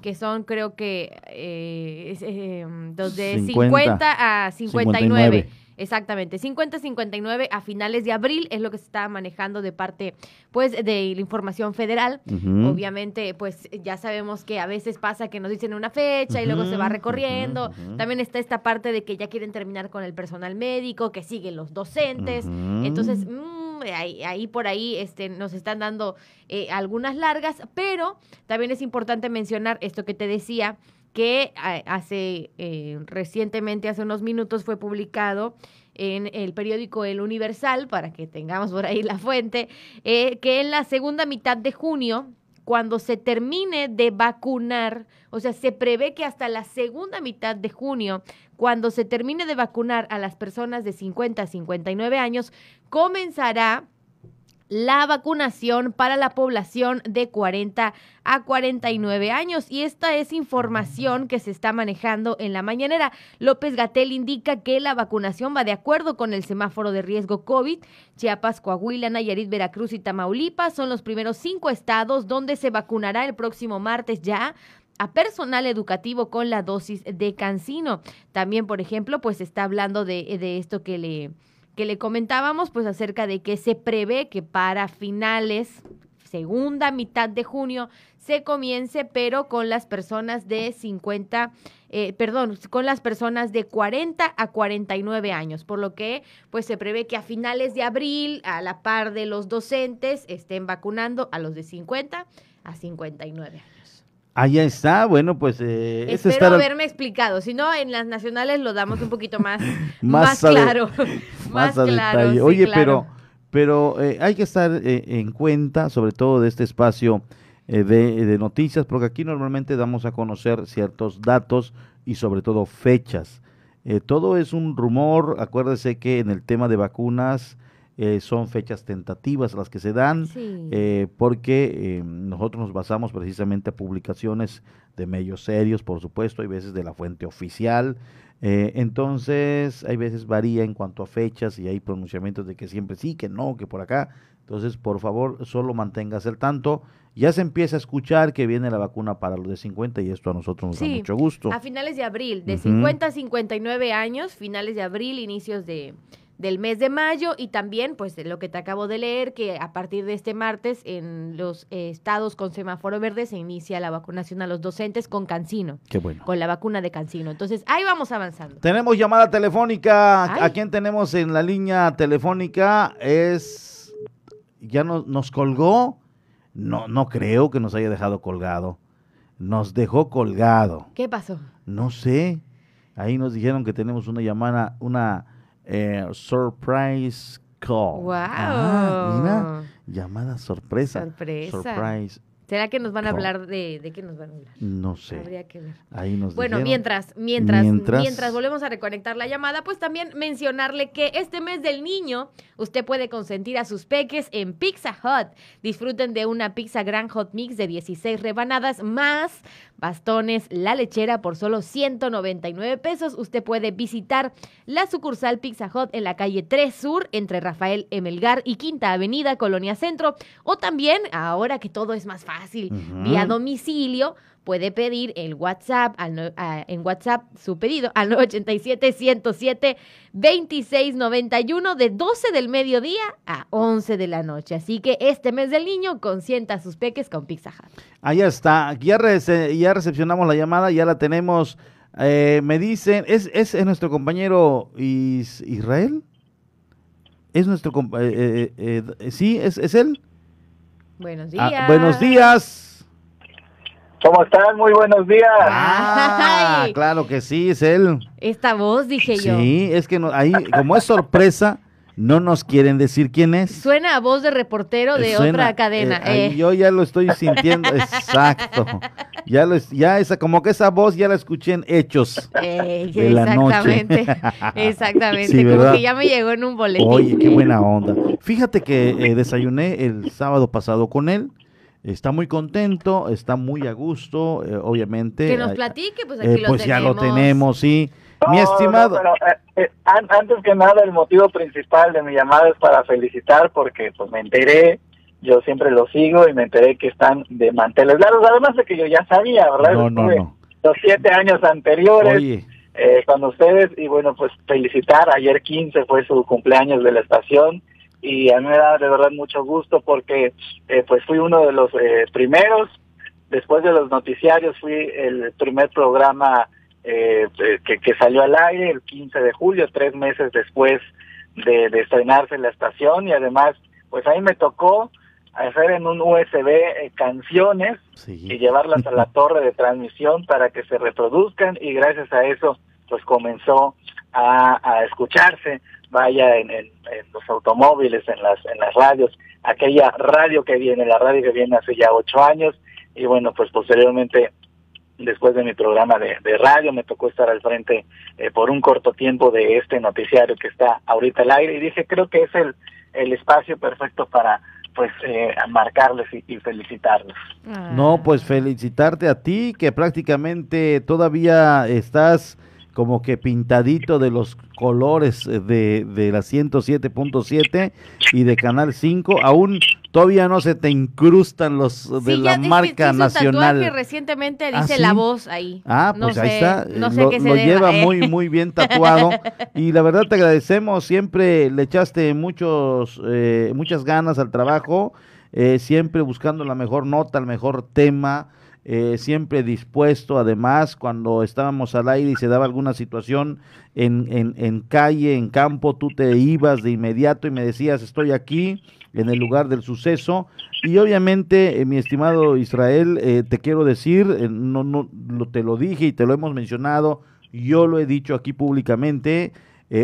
que son creo que eh, los de 50, a 59. Exactamente, 50-59 a finales de abril es lo que se está manejando de parte pues de la información federal. Obviamente pues ya sabemos que a veces pasa que nos dicen una fecha y luego se va recorriendo. También está esta parte de que ya quieren terminar con el personal médico, que siguen los docentes. Entonces, mm, ahí, por ahí este, nos están dando eh, algunas largas, pero también es importante mencionar esto que te decía que hace eh, recientemente, hace unos minutos, fue publicado en el periódico El Universal, para que tengamos por ahí la fuente, eh, que en la segunda mitad de junio, cuando se termine de vacunar, o sea, se prevé que hasta la segunda mitad de junio, cuando se termine de vacunar a las personas de 50 a 59 años, comenzará la vacunación para la población de 40 a 49 años. Y esta es información que se está manejando en la mañanera. López Gatel indica que la vacunación va de acuerdo con el semáforo de riesgo COVID. Chiapas, Coahuila, Nayarit, Veracruz y Tamaulipas son los primeros cinco estados donde se vacunará el próximo martes ya a personal educativo con la dosis de cancino. También, por ejemplo, pues se está hablando de, de esto que le que le comentábamos, pues acerca de que se prevé que para finales, segunda mitad de junio, se comience, pero con las personas de 50, eh, perdón, con las personas de 40 a 49 años, por lo que pues se prevé que a finales de abril, a la par de los docentes, estén vacunando a los de 50 a 59 años. Allá está, bueno, pues... Eh, Espero haberme explicado, si no, en las nacionales lo damos un poquito más, más, claro. más, claro. Oye, pero, pero eh, hay que estar eh, en cuenta, sobre todo de este espacio de, de, noticias, porque aquí normalmente damos a conocer ciertos datos y sobre todo fechas. todo es un rumor, acuérdese que en el tema de vacunas eh, son fechas tentativas las que se dan, eh, porque eh, nosotros nos basamos precisamente a publicaciones de medios serios, por supuesto, hay veces de la fuente oficial, entonces hay veces varía en cuanto a fechas y hay pronunciamientos de que siempre sí, que no, que por acá, entonces por favor solo manténgase al tanto. Ya se empieza a escuchar que viene la vacuna para los de 50 y esto a nosotros nos da mucho gusto. A finales de abril, de 50 a 59 años, finales de abril, inicios de, del mes de mayo y también pues lo que te acabo de leer que a partir de este martes en los eh, estados con semáforo verde se inicia la vacunación a los docentes con Cancino. Qué bueno. Con la vacuna de Cancino. Entonces, ahí vamos avanzando. Tenemos llamada telefónica. ¿A quién tenemos en la línea telefónica? Es ya no, nos colgó. No no creo que nos haya dejado colgado. Nos dejó colgado. ¿Qué pasó? No sé. Ahí nos dijeron que tenemos una llamada, una eh, surprise call. Wow. Ah, llamada sorpresa. Sorpresa. Surprise ¿Será que nos van a hablar de, de qué nos van a hablar? No sé. Habría que ver. Ahí nos Bueno, mientras, mientras, mientras, volvemos a reconectar la llamada, pues también mencionarle que este mes del niño usted puede consentir a sus peques en Pizza Hut. Disfruten de una pizza Grand Hot Mix de 16 rebanadas más bastones, la lechera por solo 199 pesos. Usted puede visitar la sucursal Pizza Hut en la calle 3 Sur entre Rafael Emelgar y Quinta Avenida, Colonia Centro. O también, ahora que todo es más fácil, vía domicilio, puede pedir el WhatsApp al, en WhatsApp su pedido al 987 107 2691 de 12 del mediodía a 11 de la noche. Así que este mes del niño consienta a sus peques con Pizza Hut. Ahí está, ya, ya recepcionamos la llamada, ya la tenemos. Eh, me dicen, ¿es, ¿es, nuestro compañero Israel? ¿Es nuestro compañero? Eh, eh, ¿Sí? ¿Es, ¿Es él? Buenos ah, días. buenos días. ¿Cómo están? Muy buenos días. Ah, claro que sí, es él. Esta voz, dije yo. Sí, es que ahí, como es sorpresa, no nos quieren decir quién es. Suena a voz de reportero de otra cadena. Eh, eh. Yo ya lo estoy sintiendo, exacto. Ya, lo, ya esa, como que esa voz ya la escuché en hechos eh, de la exactamente, exactamente, como que ya me llegó en un boletín. Oye, qué buena onda. Fíjate que desayuné el sábado pasado con él Está muy contento, está muy a gusto, eh, obviamente. Que nos platique, pues aquí eh, Pues ya lo tenemos, sí. mi estimado. Eh, antes que nada, el motivo principal de mi llamada es para felicitar porque pues me enteré, yo siempre lo sigo y me enteré que están de manteles largos, además de que yo ya sabía, ¿verdad? No, no, no. Los siete años anteriores. con ustedes y bueno, pues felicitar, ayer 15 fue su cumpleaños de la estación y a mí me da de verdad mucho gusto porque eh, pues fui uno de los eh, primeros, después de los noticiarios fui el primer programa eh, que, que, salió al aire el 15 de julio, tres meses después de, de estrenarse la estación. Y además pues ahí me tocó hacer en un USB canciones y llevarlas a la torre de transmisión para que se reproduzcan. Y gracias a eso pues comenzó a, a escucharse vaya en, en, los automóviles, en las, en las radios, aquella radio que viene, la radio que viene hace ya ocho años, y bueno, pues posteriormente después de mi programa de, radio, me tocó estar al frente eh, por un corto tiempo de este noticiario que está ahorita al aire y dije, creo que es el, el espacio perfecto para pues eh, marcarles y, felicitarles. Ah. No, pues felicitarte a ti que prácticamente todavía estás como que pintadito de los colores de, de la 107.7 y de Canal 5, aún todavía no se te incrustan los de la marca nacional. que recientemente ¿Ah, dice la voz ahí. Ah, pues ahí está. No sé lo, qué se lo lleva ¿eh? muy, muy bien tatuado. y la verdad te agradecemos. Siempre le echaste muchos, eh, muchas ganas al trabajo. Eh, siempre buscando la mejor nota, el mejor tema. Eh, siempre dispuesto, además, cuando estábamos al aire y se daba alguna situación en, en, calle, en campo, tú te ibas de inmediato y me decías, estoy aquí en el lugar del suceso. Y obviamente, eh, mi estimado Israel, eh, te quiero decir, no, no, te lo dije y te lo hemos mencionado, yo lo he dicho aquí públicamente,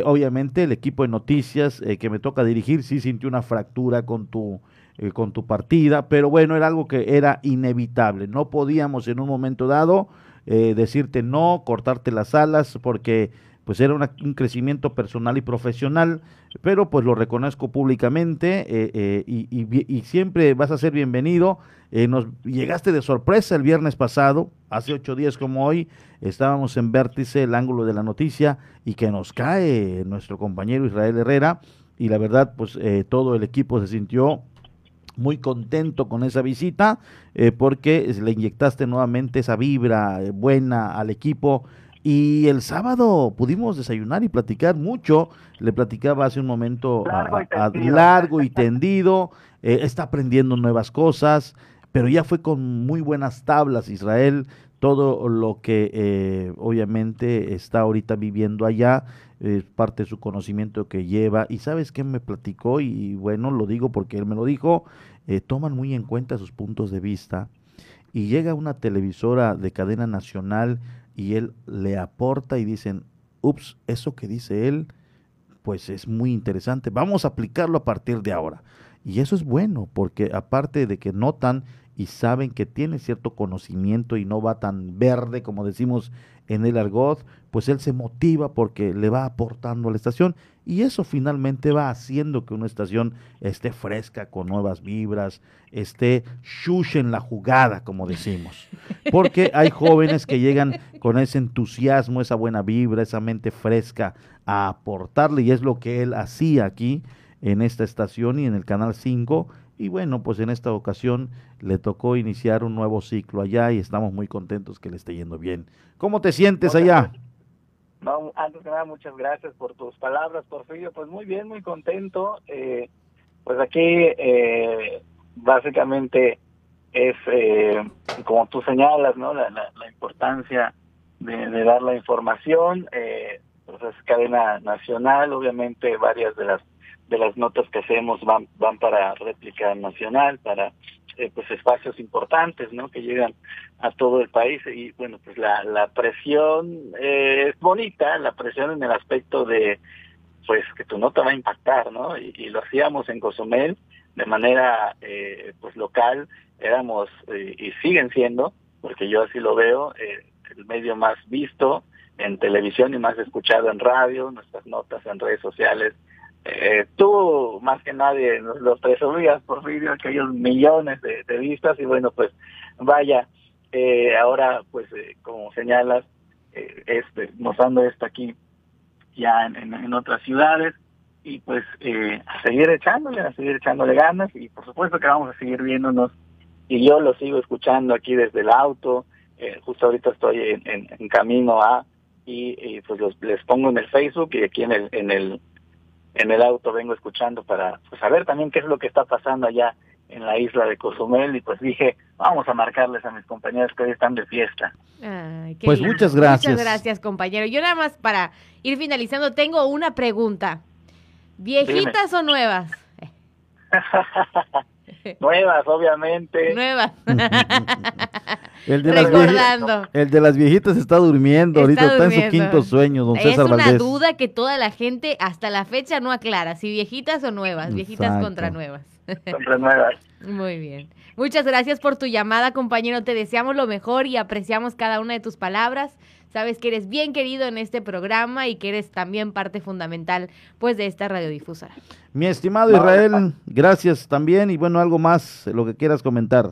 obviamente el equipo de noticias que me toca dirigir sí sintió una fractura con tu eh, con tu partida, pero bueno, era algo que era inevitable. No podíamos en un momento dado eh, decirte no, cortarte las alas, porque pues era un crecimiento personal y profesional, pero pues lo reconozco públicamente eh, y, siempre vas a ser bienvenido. nos llegaste de sorpresa el viernes pasado, hace ocho días como hoy, estábamos en Vértice, el ángulo de la noticia, y que nos cae nuestro compañero Israel Herrera, y la verdad pues todo el equipo se sintió muy contento con esa visita eh, porque le inyectaste nuevamente esa vibra eh, buena al equipo. Y el sábado pudimos desayunar y platicar mucho. Le platicaba hace un momento largo y tendido. Eh, está aprendiendo nuevas cosas, pero ya fue con muy buenas tablas Israel. Todo lo que obviamente está ahorita viviendo allá es parte de su conocimiento que lleva. Y sabes qué me platicó, y, bueno, lo digo porque él me lo dijo, eh, toman muy en cuenta sus puntos de vista. Y llega una televisora de cadena nacional y él le aporta y dicen, ups, eso que dice él, pues es muy interesante, vamos a aplicarlo a partir de ahora. Y eso es bueno, porque aparte de que notan y saben que tiene cierto conocimiento y no va tan verde como decimos en el argot, pues él se motiva porque le va aportando a la estación y eso finalmente va haciendo que una estación esté fresca, con nuevas vibras, esté shush en la jugada, como decimos. Porque hay jóvenes que llegan con ese entusiasmo, esa buena vibra, esa mente fresca a aportarle y es lo que él hacía aquí en esta estación y en el Canal 5 y bueno, pues en esta ocasión le tocó iniciar un nuevo ciclo allá y estamos muy contentos que le esté yendo bien. ¿Cómo te sientes allá? No, antes que nada, muchas gracias por tus palabras, Porfirio. Pues muy bien, muy contento. Eh, pues aquí eh, básicamente es, eh, como tú señalas, ¿no? La, importancia de, de, dar la información. pues es cadena nacional, obviamente varias de las de las notas que hacemos van, van para réplica nacional, para eh, pues espacios importantes, ¿no? Que llegan a todo el país y bueno, pues la, la presión eh, es bonita, la presión en el aspecto de pues que tu nota va a impactar, ¿no? Y, lo hacíamos en Cozumel de manera eh, pues local, éramos y siguen siendo, porque yo así lo veo, el medio más visto en televisión y más escuchado en radio, nuestras notas en redes sociales eh, tú más que nadie nos lo presumías, Porfirio, aquellos millones de, vistas y bueno, pues vaya, eh, ahora pues eh, como señalas, eh, este, mostrando esto aquí ya en, otras ciudades y pues eh, a seguir echándole, a seguir echándole ganas y por supuesto que vamos a seguir viéndonos y yo lo sigo escuchando aquí desde el auto, justo ahorita estoy en, camino a y, pues los, les pongo en el Facebook y aquí en el, en el en el auto vengo escuchando para pues, saber también qué es lo que está pasando allá en la isla de Cozumel y pues dije, vamos a marcarles a mis compañeros que hoy están de fiesta. pues muchas gracias. Muchas gracias, compañero. Yo nada más para ir finalizando tengo una pregunta. ¿Viejitas o nuevas? Nuevas, obviamente. Nuevas. el, de las viejitas, el de las viejitas está durmiendo, ahorita está en su quinto sueño, don César Es una duda que toda la gente hasta la fecha no aclara, si viejitas o nuevas, viejitas contra nuevas. Contra nuevas. Muy bien. Muchas gracias por tu llamada, compañero. Te deseamos lo mejor y apreciamos cada una de tus palabras. Sabes que eres bien querido en este programa y que eres también parte fundamental pues de esta radiodifusora. Mi estimado Israel, gracias también y bueno, algo más, lo que quieras comentar.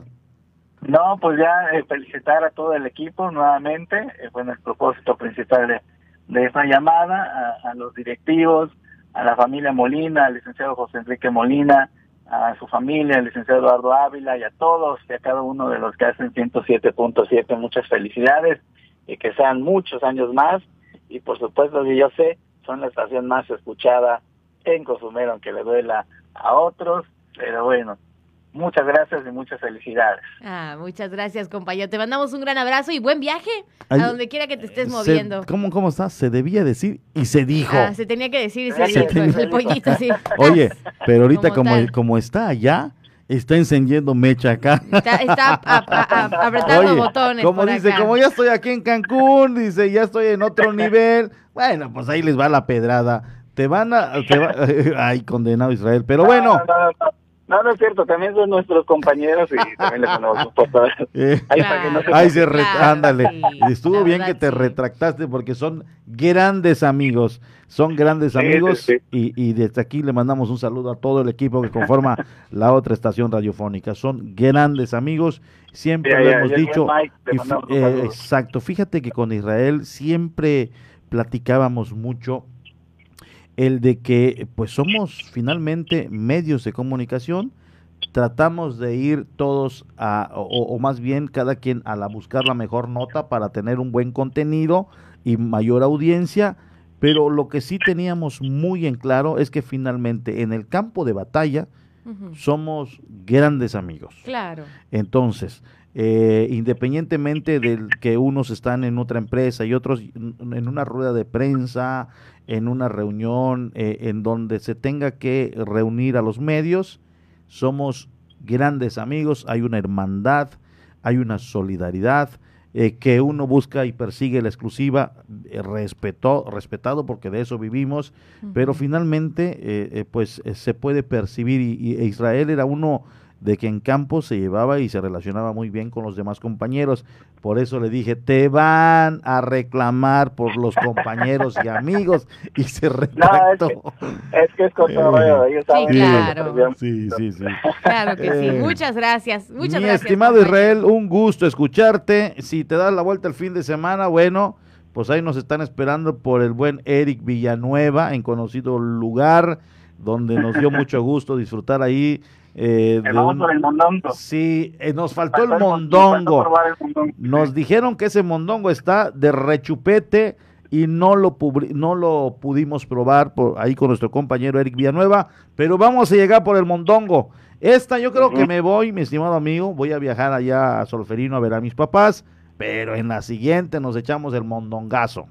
No, pues ya eh, felicitar a todo el equipo nuevamente, eh, bueno, el propósito principal de, de esta llamada, a, los directivos, a la familia Molina, al licenciado José Enrique Molina, a su familia, al licenciado Eduardo Ávila y a todos y a cada uno de los que hacen 107.7, muchas felicidades y que sean muchos años más y por supuesto que yo sé, son la estación más escuchada en Cozumel, aunque le duela a otros, pero bueno, muchas gracias y muchas felicidades. Ah, muchas gracias, compañero. Te mandamos un gran abrazo y buen viaje a donde quiera que te estés moviendo. ¿cómo, ¿Cómo estás? Se debía decir y se dijo. Ah, se tenía que decir y se, dijo. El pollito, sí. Oye, pero ahorita como, como está allá, está encendiendo mecha acá. Está, apretando botones. Como dice, como ya estoy aquí en Cancún, dice, ya estoy en otro nivel. Bueno, pues ahí les va la pedrada. Te van a. ay, condenado Israel. Pero bueno. No, no, es cierto, también son nuestros compañeros y también les ponemos un eh, Ahí, se ándale. Estuvo bien que te retractaste porque son grandes amigos, son grandes amigos Y, y, desde aquí le mandamos un saludo a todo el equipo que conforma la otra estación radiofónica. Son grandes amigos, siempre lo hemos dicho. Eh, exacto, fíjate que con Israel siempre platicábamos mucho el de que pues somos finalmente medios de comunicación, tratamos de ir todos a, o, más bien cada quien a la buscar la mejor nota para tener un buen contenido y mayor audiencia, pero lo que sí teníamos muy en claro es que finalmente en el campo de batalla somos grandes amigos. Claro. Entonces, eh, independientemente de que unos están en otra empresa y otros en una rueda de prensa, en una reunión eh, en donde se tenga que reunir a los medios. Somos grandes amigos, hay una hermandad, hay una solidaridad eh, que uno busca y persigue la exclusiva, eh, respetado porque de eso vivimos, pero finalmente pues se puede percibir y, y Israel era uno de que en campo se llevaba y se relacionaba muy bien con los demás compañeros. Por eso le dije, te van a reclamar por los compañeros y amigos. Y se retractó. es, que, es, todo eh, Sí, claro. Sí, sí, sí. Claro que sí. Eh, muchas gracias. Muchas mi gracias. estimado Israel, un gusto escucharte. Si te das la vuelta el fin de semana, bueno, pues ahí nos están esperando por el buen Eric Villanueva, en conocido lugar, donde nos dio mucho gusto disfrutar ahí eh, vamos por el mondongo. Sí, eh, nos faltó, el, mondongo. Nos dijeron que ese mondongo está de rechupete y no lo, no lo pudimos probar por ahí con nuestro compañero Eric Villanueva, pero vamos a llegar por el mondongo. Esta yo creo que me voy, mi estimado amigo, voy a viajar allá a Solferino a ver a mis papás, pero en la siguiente nos echamos el mondongazo.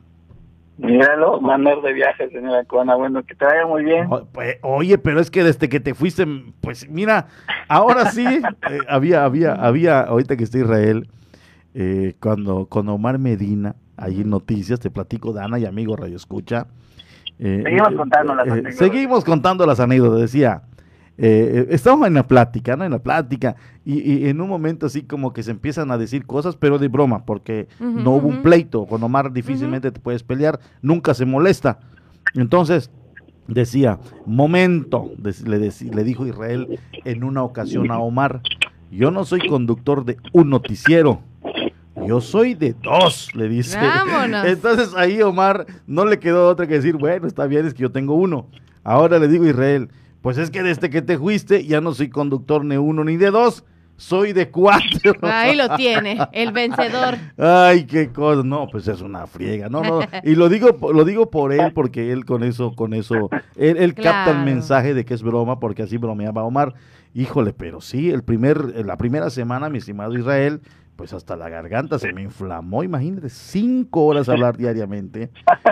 Míralo, mandar de viaje, señora Cona. Bueno, que te vaya muy bien. Pues, oye, pero es que desde que te fuiste, pues mira, ahora sí, eh, había, había, había, ahorita que está Israel, eh, cuando con Omar Medina, ahí en Noticias, te platico, Dana y amigo Radio Escucha. Eh, seguimos contando las anécdotas. Seguimos contando las anécdotas, decía. Eh, estamos en la plática, ¿no? En la plática, y, en un momento así como que se empiezan a decir cosas, pero de broma, porque no hubo un pleito. Con Omar difícilmente te puedes pelear, nunca se molesta. Entonces, decía, momento, le, le dijo Israel en una ocasión a Omar, yo no soy conductor de un noticiero. Yo soy de dos, le dice. Entonces ahí Omar no le quedó otra que decir, bueno, está bien, es que yo tengo uno. Ahora le digo a Israel, pues es que desde que te fuiste ya no soy conductor ni uno ni de dos, soy de cuatro. Ahí lo tiene, el vencedor. Ay, qué cosa. No, pues es una friega. No, no. Y lo digo, lo digo por él, porque él con eso, con eso, él, capta el mensaje de que es broma, porque así bromeaba Omar. Híjole, pero sí, el primer, la primera semana, mi estimado Israel, pues hasta la garganta se me inflamó, imagínate, cinco horas hablar diariamente.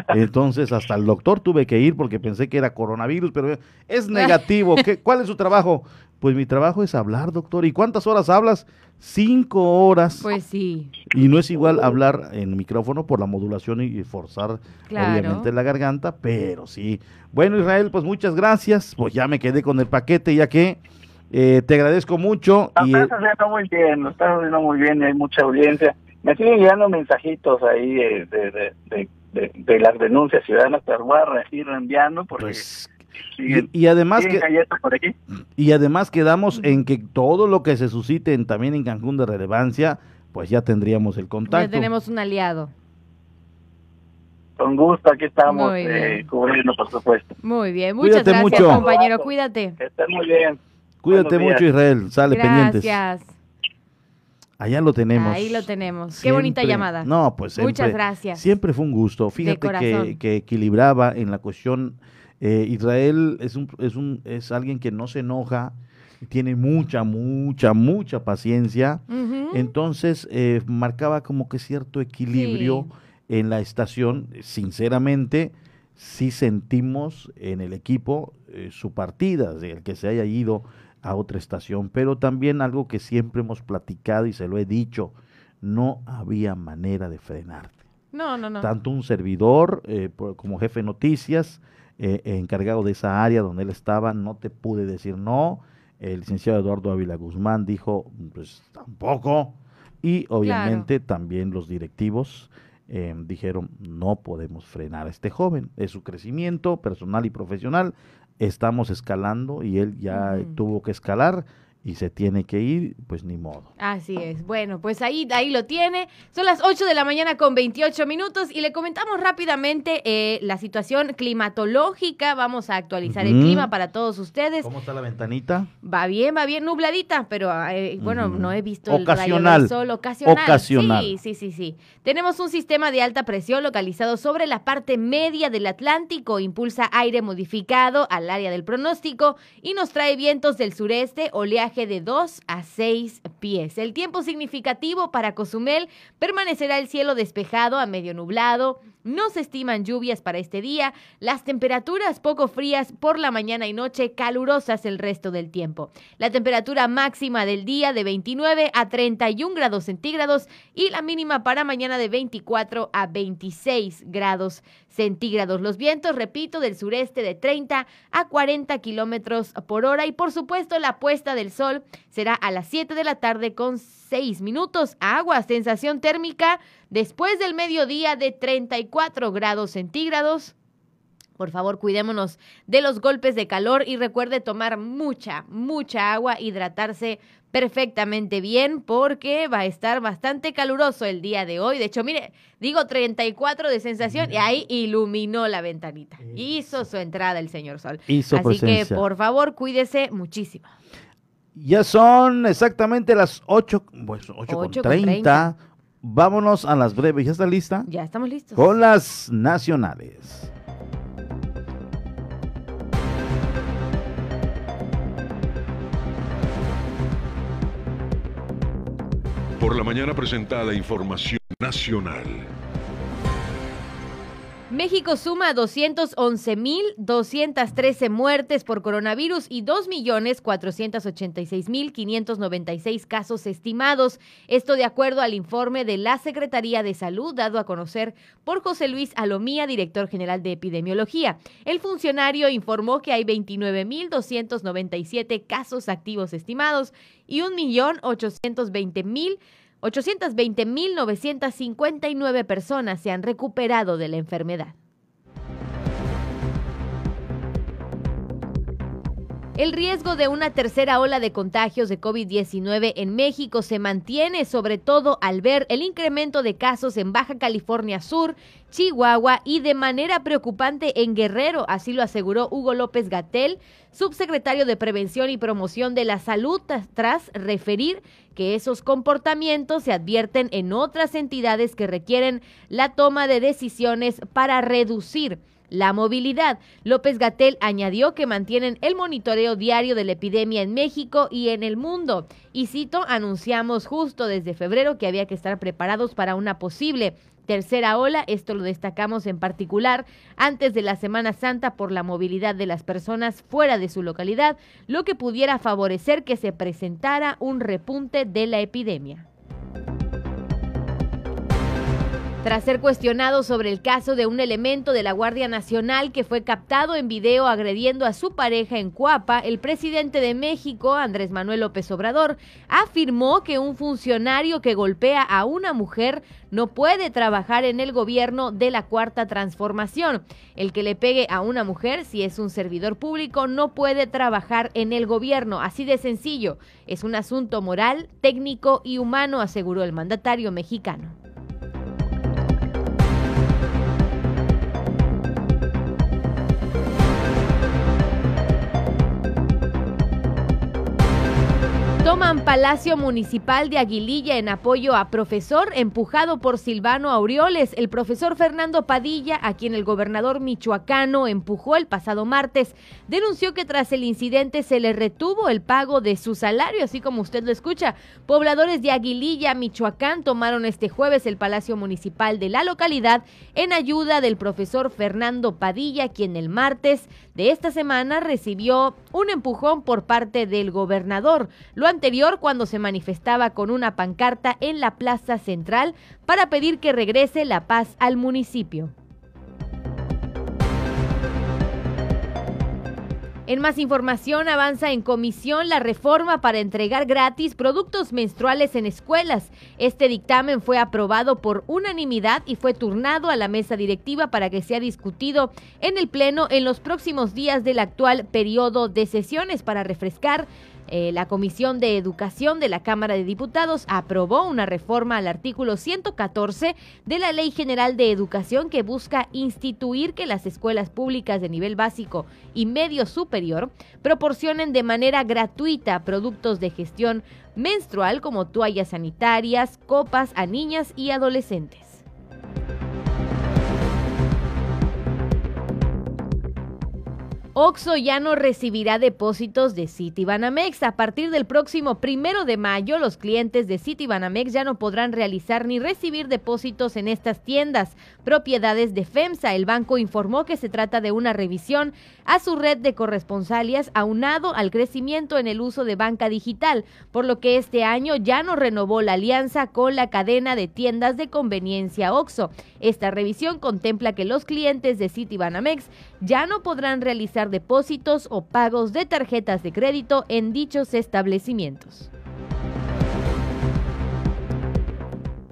Entonces hasta el doctor tuve que ir porque pensé que era coronavirus, pero es negativo. ¿Qué, ¿Cuál es su trabajo? Pues mi trabajo es hablar, doctor. ¿Y cuántas horas hablas? Cinco horas. Pues sí. Y no es igual hablar en micrófono por la modulación y forzar obviamente la garganta, pero sí. Bueno, Israel, pues muchas gracias. Pues ya me quedé con el paquete, ya que eh, te agradezco mucho. y, estás haciendo muy bien, lo estás haciendo muy bien, hay mucha audiencia. Me siguen llegando mensajitos ahí de, de, las denuncias ciudadanas, pero voy a ir reenviando porque... Pues, y, además que, y además quedamos en que todo lo que se suscite también en Cancún de relevancia, pues ya tendríamos el contacto. Ya tenemos un aliado. Con gusto, aquí estamos eh, cubriendo, por supuesto. Muy bien, muchas gracias, compañero. Cuídate. Que muy bien. Cuídate mucho, Israel. Sale pendientes. Gracias. Allá lo tenemos. Ahí lo tenemos. Qué bonita llamada. No, pues Muchas gracias. Siempre fue un gusto. Fíjate que, que, equilibraba en la cuestión. Eh, Israel es, un, es, un, es alguien que no se enoja, tiene mucha, mucha, mucha paciencia. Entonces, eh, marcaba como que cierto equilibrio en la estación. Sinceramente, sí sentimos en el equipo eh, su partida, el que se haya ido a otra estación, pero también algo que siempre hemos platicado y se lo he dicho, no había manera de frenarte. No, no, no. Tanto un servidor eh, como jefe de noticias, eh, encargado de esa área donde él estaba, no te pude decir no. El licenciado Eduardo Ávila Guzmán dijo, pues tampoco. Y obviamente también los directivos eh, dijeron, no podemos frenar a este joven. Es su crecimiento personal y profesional estamos escalando y él ya tuvo que escalar y se tiene que ir, pues ni modo. Así es. Bueno, pues ahí, ahí lo tiene. Son las 8 de la mañana con 28 minutos y le comentamos rápidamente eh, la situación climatológica. Vamos a actualizar el clima para todos ustedes. ¿Cómo está la ventanita? Va bien, va bien, nubladita, pero eh, bueno, no he visto Ocasional. el del sol. Ocasional. Ocasional. Sí, sí, sí, sí. Tenemos un sistema de alta presión localizado sobre la parte media del Atlántico. Impulsa aire modificado al área del pronóstico y nos trae vientos del sureste, oleaje de 2 a 6 pies. El tiempo significativo para Cozumel permanecerá el cielo despejado a medio nublado. No se estiman lluvias para este día. Las temperaturas poco frías por la mañana y noche, calurosas el resto del tiempo. La temperatura máxima del día de 29 a 31 grados centígrados y la mínima para mañana de 24 a 26 grados centígrados. Los vientos, repito, del sureste de 30 a 40 kilómetros por hora y por supuesto la puesta del sol será a las 7 de la tarde con 6 minutos. Agua, sensación térmica después del mediodía de 34 grados centígrados. Por favor, cuidémonos de los golpes de calor y recuerde tomar mucha, mucha agua, hidratarse perfectamente bien porque va a estar bastante caluroso el día de hoy. De hecho, mire, digo 34 de sensación y ahí iluminó la ventanita. Hizo su entrada el señor Sol. Así que, por favor, cuídese muchísimo. Ya son exactamente las 8, pues 8, con 30. Vámonos a las breves. ¿Ya está lista? Ya estamos listos. Con las nacionales. Por la mañana presentada información nacional. México suma 211.213 muertes por coronavirus y 2.486.596 casos estimados. Esto de acuerdo al informe de la Secretaría de Salud dado a conocer por José Luis Alomía, director general de epidemiología. El funcionario informó que hay 29.297 casos activos estimados y 1.820.000 820.959 personas se han recuperado de la enfermedad. El riesgo de una tercera ola de contagios de COVID-19 en México se mantiene, sobre todo al ver el incremento de casos en Baja California Sur, Chihuahua y de manera preocupante en Guerrero, así lo aseguró Hugo López Gatel, subsecretario de Prevención y Promoción de la Salud, tras referir que esos comportamientos se advierten en otras entidades que requieren la toma de decisiones para reducir la movilidad. López Gatel añadió que mantienen el monitoreo diario de la epidemia en México y en el mundo. Y cito, anunciamos justo desde febrero que había que estar preparados para una posible tercera ola. Esto lo destacamos en particular antes de la Semana Santa por la movilidad de las personas fuera de su localidad, lo que pudiera favorecer que se presentara un repunte de la epidemia. Tras ser cuestionado sobre el caso de un elemento de la Guardia Nacional que fue captado en video agrediendo a su pareja en Cuapa, el presidente de México, Andrés Manuel López Obrador, afirmó que un funcionario que golpea a una mujer no puede trabajar en el gobierno de la Cuarta Transformación. El que le pegue a una mujer, si es un servidor público, no puede trabajar en el gobierno. Así de sencillo. Es un asunto moral, técnico y humano, aseguró el mandatario mexicano. Palacio Municipal de Aguililla en apoyo a profesor empujado por Silvano Aureoles. El profesor Fernando Padilla, a quien el gobernador michoacano empujó el pasado martes, denunció que tras el incidente se le retuvo el pago de su salario, así como usted lo escucha. Pobladores de Aguililla, Michoacán, tomaron este jueves el Palacio Municipal de la localidad en ayuda del profesor Fernando Padilla, quien el martes de esta semana recibió un empujón por parte del gobernador. Lo anterior cuando se manifestaba con una pancarta en la plaza central para pedir que regrese la paz al municipio. En más información, avanza en comisión la reforma para entregar gratis productos menstruales en escuelas. Este dictamen fue aprobado por unanimidad y fue turnado a la mesa directiva para que sea discutido en el Pleno en los próximos días del actual periodo de sesiones para refrescar eh, la Comisión de Educación de la Cámara de Diputados aprobó una reforma al artículo 114 de la Ley General de Educación que busca instituir que las escuelas públicas de nivel básico y medio superior proporcionen de manera gratuita productos de gestión menstrual como toallas sanitarias, copas a niñas y adolescentes. Oxo ya no recibirá depósitos de Citibanamex. A partir del próximo primero de mayo, los clientes de Citibanamex ya no podrán realizar ni recibir depósitos en estas tiendas, propiedades de FEMSA. El banco informó que se trata de una revisión a su red de corresponsalias aunado al crecimiento en el uso de banca digital, por lo que este año ya no renovó la alianza con la cadena de tiendas de conveniencia Oxo. Esta revisión contempla que los clientes de Citibanamex ya no podrán realizar depósitos o pagos de tarjetas de crédito en dichos establecimientos.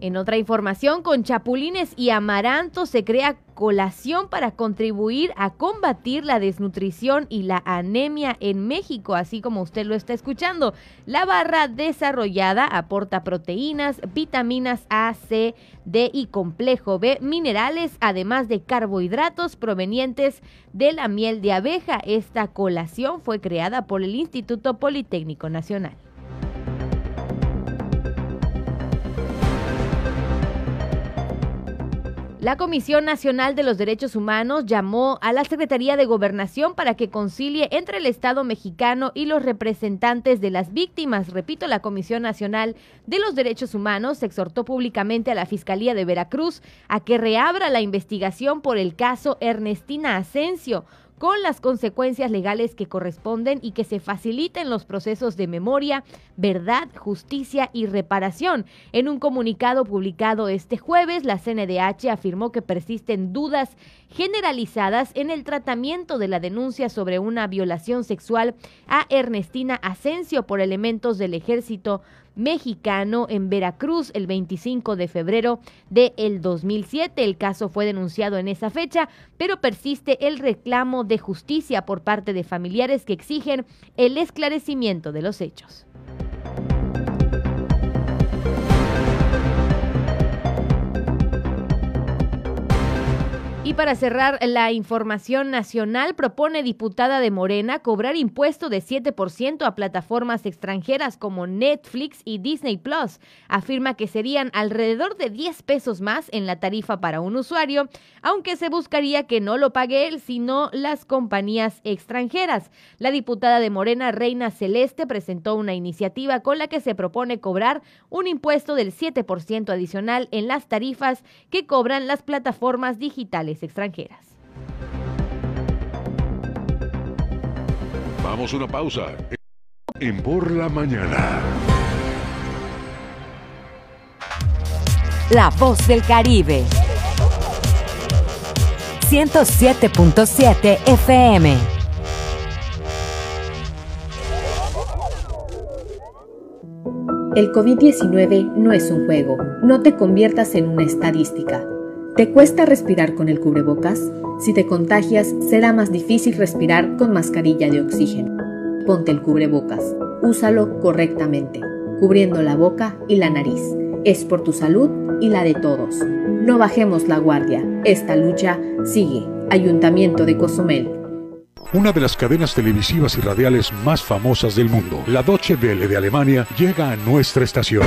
En otra información, con chapulines y amaranto se crea colación para contribuir a combatir la desnutrición y la anemia en México, así como usted lo está escuchando. La barra desarrollada aporta proteínas, vitaminas A, C, D y complejo B, minerales, además de carbohidratos provenientes de la miel de abeja. Esta colación fue creada por el Instituto Politécnico Nacional. La Comisión Nacional de los Derechos Humanos llamó a la Secretaría de Gobernación para que concilie entre el Estado mexicano y los representantes de las víctimas. Repito, la Comisión Nacional de los Derechos Humanos exhortó públicamente a la Fiscalía de Veracruz a que reabra la investigación por el caso Ernestina Asensio con las consecuencias legales que corresponden y que se faciliten los procesos de memoria, verdad, justicia y reparación. En un comunicado publicado este jueves, la CNDH afirmó que persisten dudas generalizadas en el tratamiento de la denuncia sobre una violación sexual a Ernestina Asensio por elementos del ejército mexicano en Veracruz el 25 de febrero del el 2007. El caso fue denunciado en esa fecha, pero persiste el reclamo de justicia por parte de familiares que exigen el esclarecimiento de los hechos. Y para cerrar la información nacional, propone diputada de Morena cobrar impuesto de 7% a plataformas extranjeras como Netflix y Disney Plus. Afirma que serían alrededor de 10 pesos más en la tarifa para un usuario, aunque se buscaría que no lo pague él, sino las compañías extranjeras. La diputada de Morena, Reina Celeste, presentó una iniciativa con la que se propone cobrar un impuesto del 7% adicional en las tarifas que cobran las plataformas digitales extranjeras. Vamos a una pausa. En Por la Mañana. La voz del Caribe. 107.7 FM. El COVID-19 no es un juego. No te conviertas en una estadística. ¿Te cuesta respirar con el cubrebocas? Si te contagias, será más difícil respirar con mascarilla de oxígeno. Ponte el cubrebocas. Úsalo correctamente, cubriendo la boca y la nariz. Es por tu salud y la de todos. No bajemos la guardia. Esta lucha sigue. Ayuntamiento de Cozumel. Una de las cadenas televisivas y radiales más famosas del mundo, la Deutsche Welle de Alemania, llega a nuestra estación.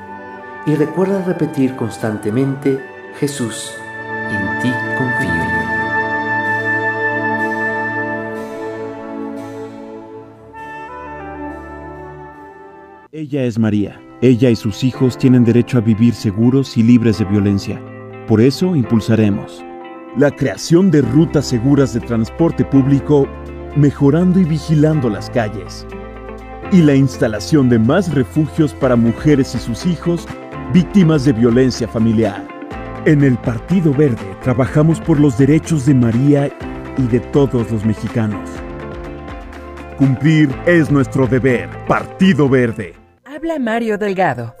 y recuerda repetir constantemente, Jesús, en ti confío. Ella es María. Ella y sus hijos tienen derecho a vivir seguros y libres de violencia. Por eso impulsaremos la creación de rutas seguras de transporte público, mejorando y vigilando las calles, y la instalación de más refugios para mujeres y sus hijos víctimas de violencia familiar. En el Partido Verde trabajamos por los derechos de María y de todos los mexicanos. Cumplir es nuestro deber. Partido Verde. Habla Mario Delgado.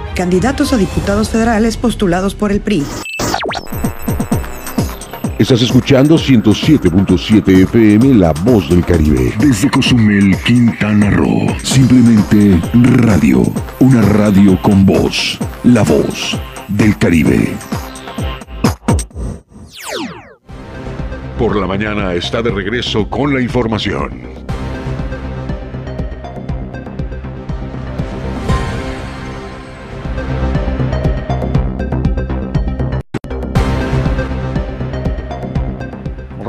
candidatos a diputados federales postulados por el PRI. Estás escuchando 107.7 FM La Voz del Caribe. Desde Cozumel, Quintana Roo. Simplemente radio. Una radio con voz. La Voz del Caribe. Por la mañana está de regreso con la información.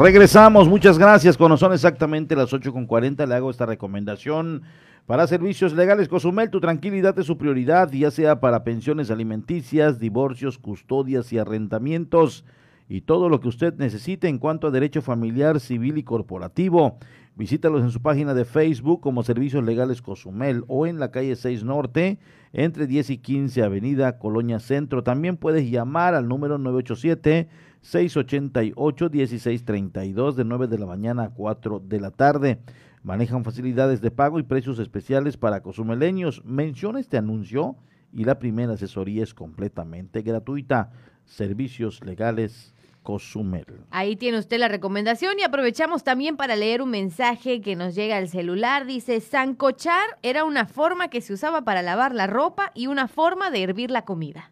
Regresamos, muchas gracias. Cuando son exactamente las 8.40, le hago esta recomendación. Para servicios legales, Cozumel, tu tranquilidad es su prioridad, ya sea para pensiones alimenticias, divorcios, custodias y arrendamientos y todo lo que usted necesite en cuanto a derecho familiar, civil y corporativo. Visítalos en su página de Facebook como Servicios Legales Cozumel o en la calle 6 Norte, entre 10 y 15 Avenida Colonia Centro. También puedes llamar al número 987-688-1632 de 9 de la mañana a 4 de la tarde. Manejan facilidades de pago y precios especiales para cozumeleños. Menciona este anuncio y la primera asesoría es completamente gratuita. Servicios Legales Cozumel. Ahí tiene usted la recomendación y aprovechamos también para leer un mensaje que nos llega al celular. Dice, sancochar era una forma que se usaba para lavar la ropa y una forma de hervir la comida.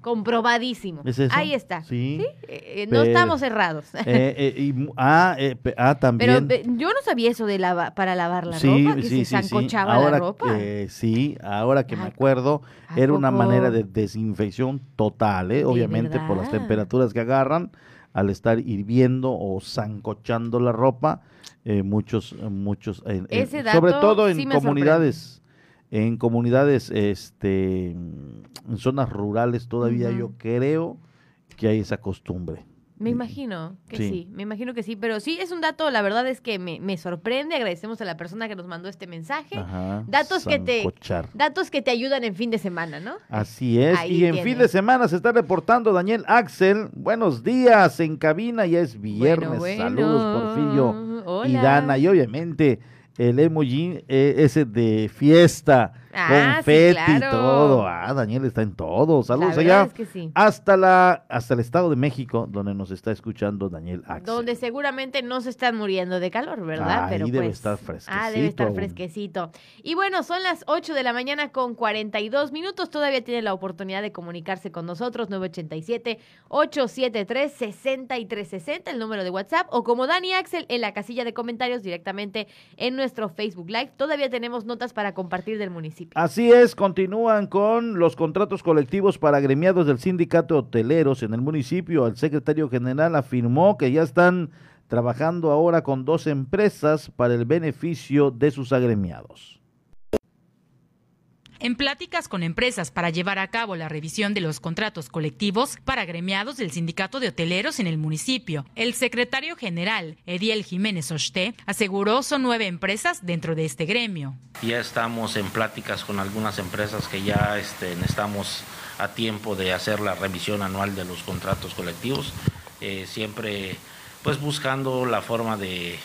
Comprobadísimo. Ahí está. Sí. Eh, no estamos cerrados. Eh, eh, ah, ah, también. Pero yo no sabía eso de lava, para lavar la ropa, que se sancochaba la ropa. sí, ahora que me acuerdo, era una manera de desinfección total, obviamente por las temperaturas que agarran al estar hirviendo o zancochando la ropa, eh, muchos, muchos, sobre todo en comunidades, en comunidades, este, en zonas rurales todavía yo creo que hay esa costumbre. Me imagino que sí. me imagino que sí, pero sí es un dato, la verdad es que me, sorprende, agradecemos a la persona que nos mandó este mensaje. datos que te datos que te ayudan en fin de semana, ¿no? Así es, y en fin de semana se está reportando Daniel Axel. Buenos días en cabina, ya es viernes. Saludos, Porfirio y Dana y obviamente el emoji eh, ese de fiesta, ah, confeti, y todo. Ah, Daniel está en todo. Saludos allá. Hasta la hasta el Estado de México, donde nos está escuchando Daniel Axel. Donde seguramente no se están muriendo de calor, ¿verdad? Pero debe pues, estar fresquecito. Ah, debe estar fresquecito. Y bueno, son las 8 de la mañana con 42 minutos. Todavía tiene la oportunidad de comunicarse con nosotros, 987-873-6360, el número de WhatsApp, o como Dani Axel en la casilla de comentarios directamente en nuestro Facebook Live. Todavía tenemos notas para compartir del municipio. Así es, continúan con los contratos colectivos para agremiados del sindicato hoteleros en el municipio. El secretario general afirmó que ya están trabajando ahora con dos empresas para el beneficio de sus agremiados en pláticas con empresas para llevar a cabo la revisión de los contratos colectivos para gremiados del Sindicato de Hoteleros en el municipio. El secretario general, Ediel Jiménez Oste, aseguró son nueve empresas dentro de este gremio. Ya estamos en pláticas con algunas empresas que ya este, estamos a tiempo de hacer la revisión anual de los contratos colectivos, eh, siempre pues buscando la forma de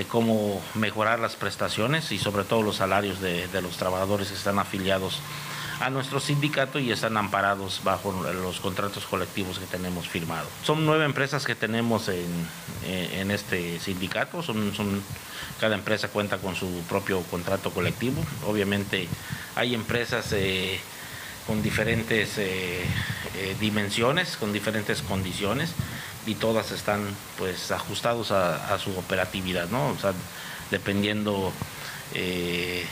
de cómo mejorar las prestaciones y sobre todo los salarios de, los trabajadores que están afiliados a nuestro sindicato y están amparados bajo los contratos colectivos que tenemos firmados. Son nueve empresas que tenemos en, este sindicato, son, son, cada empresa cuenta con su propio contrato colectivo. Obviamente hay empresas eh, con diferentes eh, eh, dimensiones, con diferentes condiciones y todas están pues ajustados a, su operatividad, ¿no? O sea, dependiendo eh,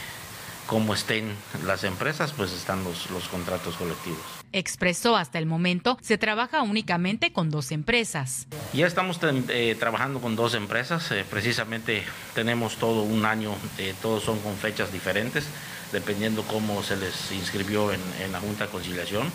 cómo estén las empresas, pues están los, los contratos colectivos. Expresó hasta el momento, se trabaja únicamente con dos empresas. Ya estamos eh, trabajando con dos empresas, eh, precisamente tenemos todo un año, todos son con fechas diferentes, dependiendo cómo se les inscribió en, en la Junta de Conciliación.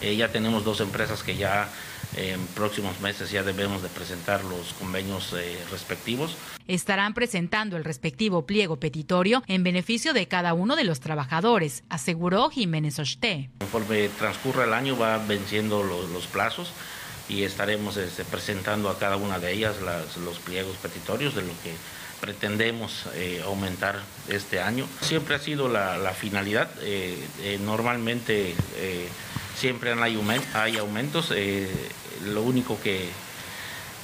ya tenemos dos empresas que ya en próximos meses ya debemos de presentar los convenios eh, respectivos. Estarán presentando el respectivo pliego petitorio en beneficio de cada uno de los trabajadores, aseguró Jiménez Oshté. Conforme transcurra el año va venciendo los, plazos y estaremos este, presentando a cada una de ellas los pliegos petitorios de lo que pretendemos eh, aumentar este año. Siempre ha sido la, finalidad, eh, normalmente siempre hay, aumentos. Eh, lo único que,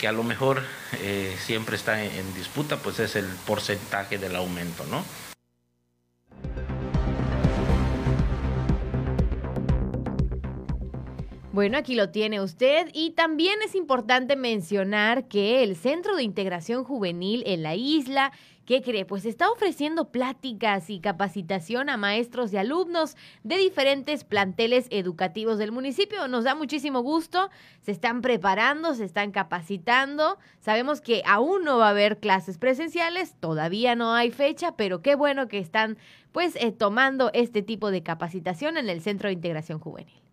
que, a lo mejor eh, siempre está en, disputa, pues es el porcentaje del aumento, ¿no? Bueno, aquí lo tiene usted y también es importante mencionar que el Centro de Integración Juvenil en la isla ¿Qué cree? Pues está ofreciendo pláticas y capacitación a maestros y alumnos de diferentes planteles educativos del municipio. Nos da muchísimo gusto, se están preparando, se están capacitando. Sabemos que aún no va a haber clases presenciales, todavía no hay fecha, pero qué bueno que están pues eh, tomando este tipo de capacitación en el Centro de Integración Juvenil.